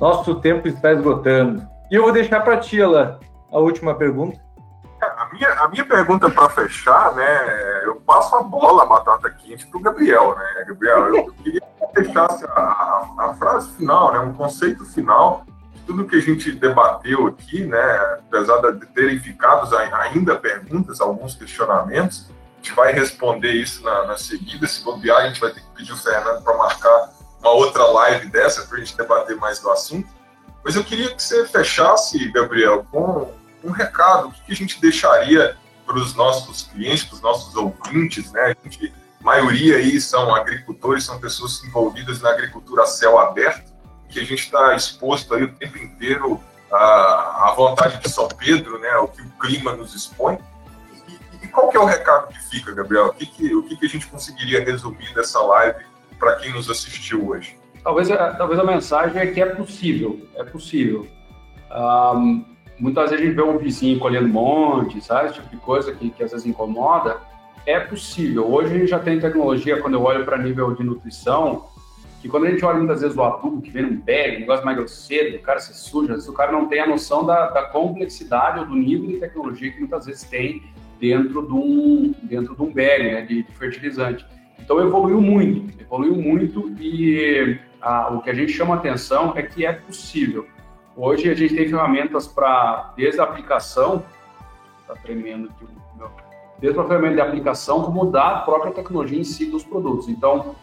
Speaker 1: Nosso tempo está esgotando. E eu vou deixar para ti, a última pergunta.
Speaker 4: A minha, a minha pergunta para fechar, né? Eu passo a bola, a batata quente, para o Gabriel, né? Gabriel, eu queria que deixasse a, a, frase final, né? Um conceito final de tudo que a gente debateu aqui, né? Apesar de terem ficado ainda perguntas, alguns questionamentos, gente vai responder isso na, na seguida. Se bobear, a gente vai ter que pedir o Fernando para marcar uma outra live dessa para a gente debater mais do assunto. Mas eu queria que você fechasse, Gabriel, com um recado. O que a gente deixaria para os nossos clientes, para os nossos ouvintes, né? A gente, a maioria aí são agricultores, são pessoas envolvidas na agricultura a céu aberto, que a gente está exposto aí o tempo inteiro à, à vontade de São Pedro, né? O que o clima nos expõe. Qual que é o recado que fica, Gabriel? O que, que, o que, que a gente conseguiria resumir dessa live para quem nos assistiu hoje?
Speaker 2: Talvez, talvez a mensagem é que é possível, é possível. Um, muitas vezes a gente vê um vizinho colhendo monte, sabe? Esse tipo de coisa que, que às vezes incomoda. É possível. Hoje a gente já tem tecnologia, quando eu olho para nível de nutrição, que quando a gente olha muitas vezes o adubo que vem num bag, um negócio mais grosseiro, o cara se suja, o cara não tem a noção da, da complexidade ou do nível de tecnologia que muitas vezes tem dentro de um, dentro de um bag né, de, de fertilizante. Então evoluiu muito, evoluiu muito e o que a gente chama atenção é que é possível. Hoje a gente tem ferramentas para, desde a aplicação, está tremendo aqui, meu, desde a ferramenta de aplicação, como da própria tecnologia em si dos produtos. Então,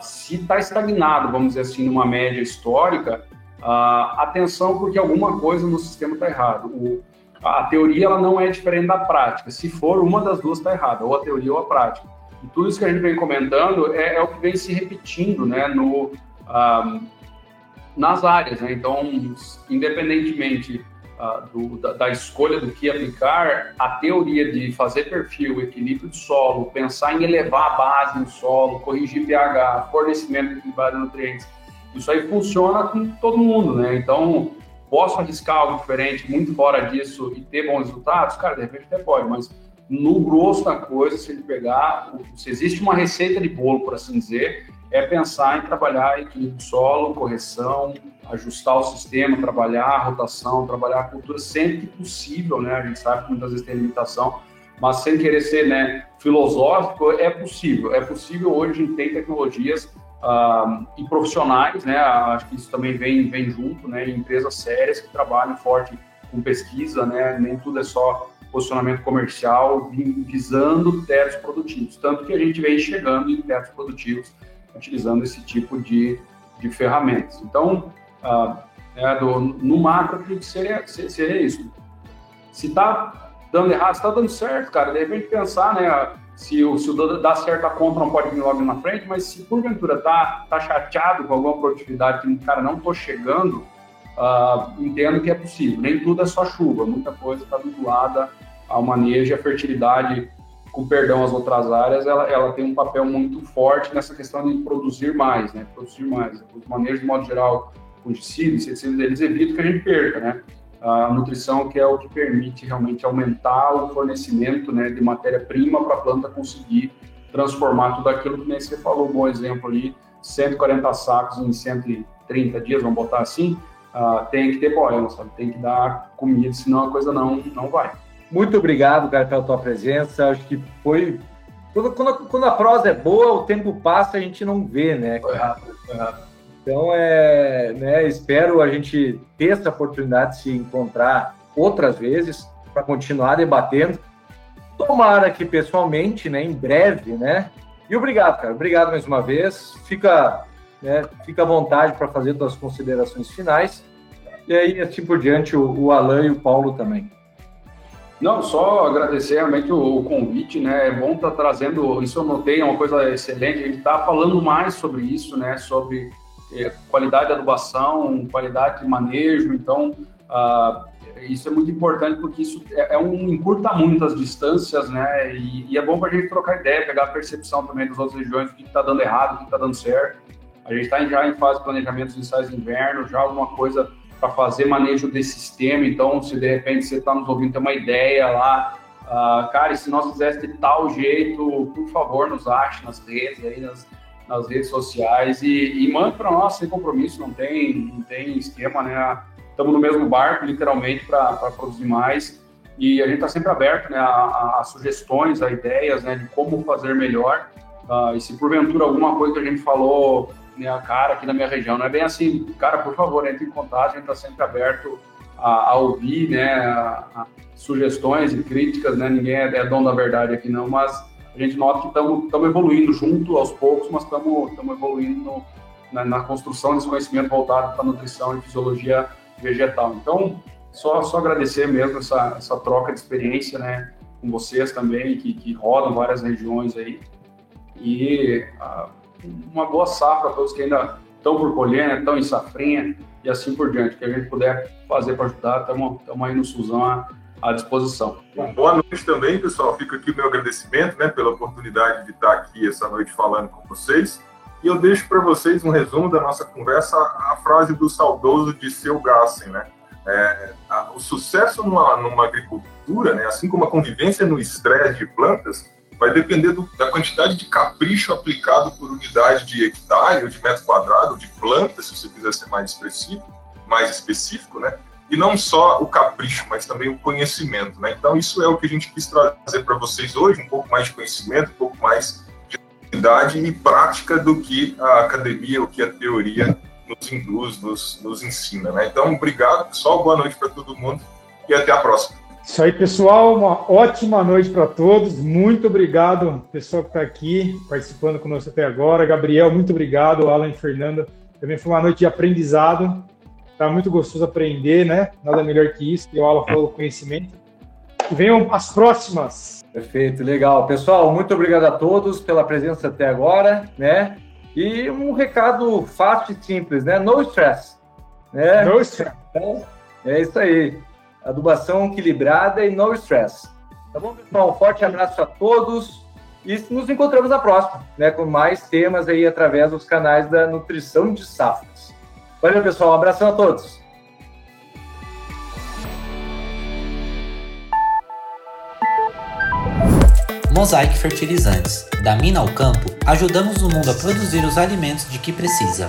Speaker 2: se está estagnado, vamos dizer assim, numa média histórica, atenção porque alguma coisa no sistema está errado. O, a teoria ela não é diferente da prática. Se for, uma das duas está errada, ou a teoria ou a prática. E tudo isso que a gente vem comentando é, é o que vem se repetindo né, no, nas áreas. Né? Então, independentemente uh, do, da, da, escolha do que aplicar, a teoria de fazer perfil, equilíbrio de solo, pensar em elevar a base no solo, corrigir pH, fornecimento de nutrientes, isso aí funciona com todo mundo. Né? Então, posso arriscar algo diferente, muito fora disso e ter bons resultados? Cara, de repente até pode, mas no grosso da coisa, se ele pegar, se existe uma receita de bolo, por assim dizer, é pensar em trabalhar equilíbrio solo, correção, ajustar o sistema, trabalhar a rotação, trabalhar a cultura sempre que possível, né? A gente sabe que muitas vezes tem limitação, mas sem querer ser né, filosófico, é possível. É possível hoje, a gente tem tecnologias uh, e profissionais, né? Acho que isso também vem, vem junto, né? Empresas sérias que trabalham forte com pesquisa, né? Nem tudo é só posicionamento comercial visando tetos produtivos. Tanto que a gente vem chegando em tetos produtivos utilizando esse tipo de, de ferramentas. Então, uh, é, do, no macro, acredito que seria, isso. Se está dando errado, se está dando certo, cara, de repente pensar, né, se o, se o dá certo a conta não pode vir logo na frente, mas se porventura tá, tá chateado com alguma produtividade que, cara, não tô chegando, uh, entendo que é possível. Nem tudo é só chuva, muita coisa está vinculada ao manejo e à fertilidade, com perdão às outras áreas, ela, ela tem um papel muito forte nessa questão de produzir mais, né? Produzir mais. Os manejos, de modo geral, fungicidas, inseticidas, eles evitam que a gente perca, né? A nutrição que é o que permite realmente aumentar o fornecimento né, de matéria-prima para a planta conseguir transformar tudo aquilo que nem você falou, um bom exemplo ali, 140 sacos em 130 dias, vamos botar assim, uh, tem que ter poema, sabe? Tem que dar comida, senão a coisa não, não vai.
Speaker 1: Muito obrigado, cara, pela tua presença. Acho que foi. Quando, quando, quando a prosa é boa, o tempo passa a gente não vê, né? Então, é, né, espero a gente ter essa oportunidade de se encontrar outras vezes para continuar debatendo. Tomara que pessoalmente, né, em breve, né? E obrigado, cara. Obrigado mais uma vez. Fica, né, fica à vontade para fazer suas considerações finais. E aí, assim por diante, o, o Alan e o Paulo também.
Speaker 2: Não, só agradecer realmente o, o convite, né? É bom estar tá trazendo, isso eu notei, é uma coisa excelente, a gente está falando mais sobre isso, né? Sobre qualidade de adubação, qualidade de manejo, então ah, isso é muito importante porque isso é, é um encurta muito as distâncias, né? E, e é bom para a gente trocar ideia, pegar a percepção também das outras regiões, o que está dando errado, o que está dando certo. A gente está já em fase de planejamento dos ensaios de inverno, já alguma coisa para fazer manejo desse sistema. Então, se de repente você está nos ouvindo, tem uma ideia lá, uh, cara, e se nós fizéssemos de tal jeito, por favor, nos ache nas redes, aí, nas, nas redes sociais e, e para nós sem compromisso, não tem, não tem esquema, né? Estamos no mesmo barco, literalmente, para produzir mais. E a gente está sempre aberto né, a, a, sugestões, a ideias né, de como fazer melhor. Uh, e se porventura alguma coisa que a gente falou minha cara aqui na minha região. Não é bem assim, cara, por favor, entre em contato, a gente está sempre aberto a, a ouvir, né, sugestões e críticas, né, ninguém é, é dono da verdade aqui não, mas a gente nota que estamos evoluindo junto aos poucos, mas estamos evoluindo na, na, construção desse conhecimento voltado para nutrição e fisiologia vegetal. Então, só, só agradecer mesmo essa, essa troca de experiência, né, com vocês também, que, que rodam várias regiões aí. E uh, uma boa safra para todos que ainda estão por colher, né, estão em safrinha e assim por diante. Que a gente puder fazer para ajudar, estamos aí no Suzão à, disposição.
Speaker 4: Bom, boa noite também, pessoal. Fica aqui o meu agradecimento né, pela oportunidade de estar aqui essa noite falando com vocês. E eu deixo para vocês um resumo da nossa conversa, a frase do saudoso de Seu Gassen, né? É, a, o sucesso numa, numa agricultura, né, assim como a convivência no estresse de plantas, vai depender do, da quantidade de capricho aplicado por unidade de hectare ou de metro quadrado, ou de planta, se você quiser ser mais específico, mais específico, né? E não só o capricho, mas também o conhecimento, né? Então isso é o que a gente quis trazer para vocês hoje, um pouco mais de conhecimento, um pouco mais de unidade e prática do que a academia, o que a teoria nos induz, nos, nos ensina, né? Então, obrigado, pessoal, boa noite para todo mundo e até a próxima.
Speaker 3: Isso aí, pessoal. Uma ótima noite para todos. Muito obrigado, pessoal que está aqui participando conosco até agora. Gabriel, muito obrigado. Alan e Fernanda. Também foi uma noite de aprendizado. Tá muito gostoso aprender, né? Nada melhor que isso. E o Alan falou conhecimento. E venham as próximas.
Speaker 1: Perfeito, legal. Pessoal, muito obrigado a todos pela presença até agora, né? E um recado fácil e simples, né? No stress. Né?
Speaker 3: No stress.
Speaker 1: É isso aí adubação equilibrada e no stress. Tá bom, pessoal? Um forte abraço a todos e nos encontramos na próxima, né, com mais temas aí através dos canais da Nutrição de Safras. Valeu, pessoal. Um abração a todos.
Speaker 5: Mosaic Fertilizantes. Da mina ao campo, ajudamos o mundo a produzir os alimentos de que precisa.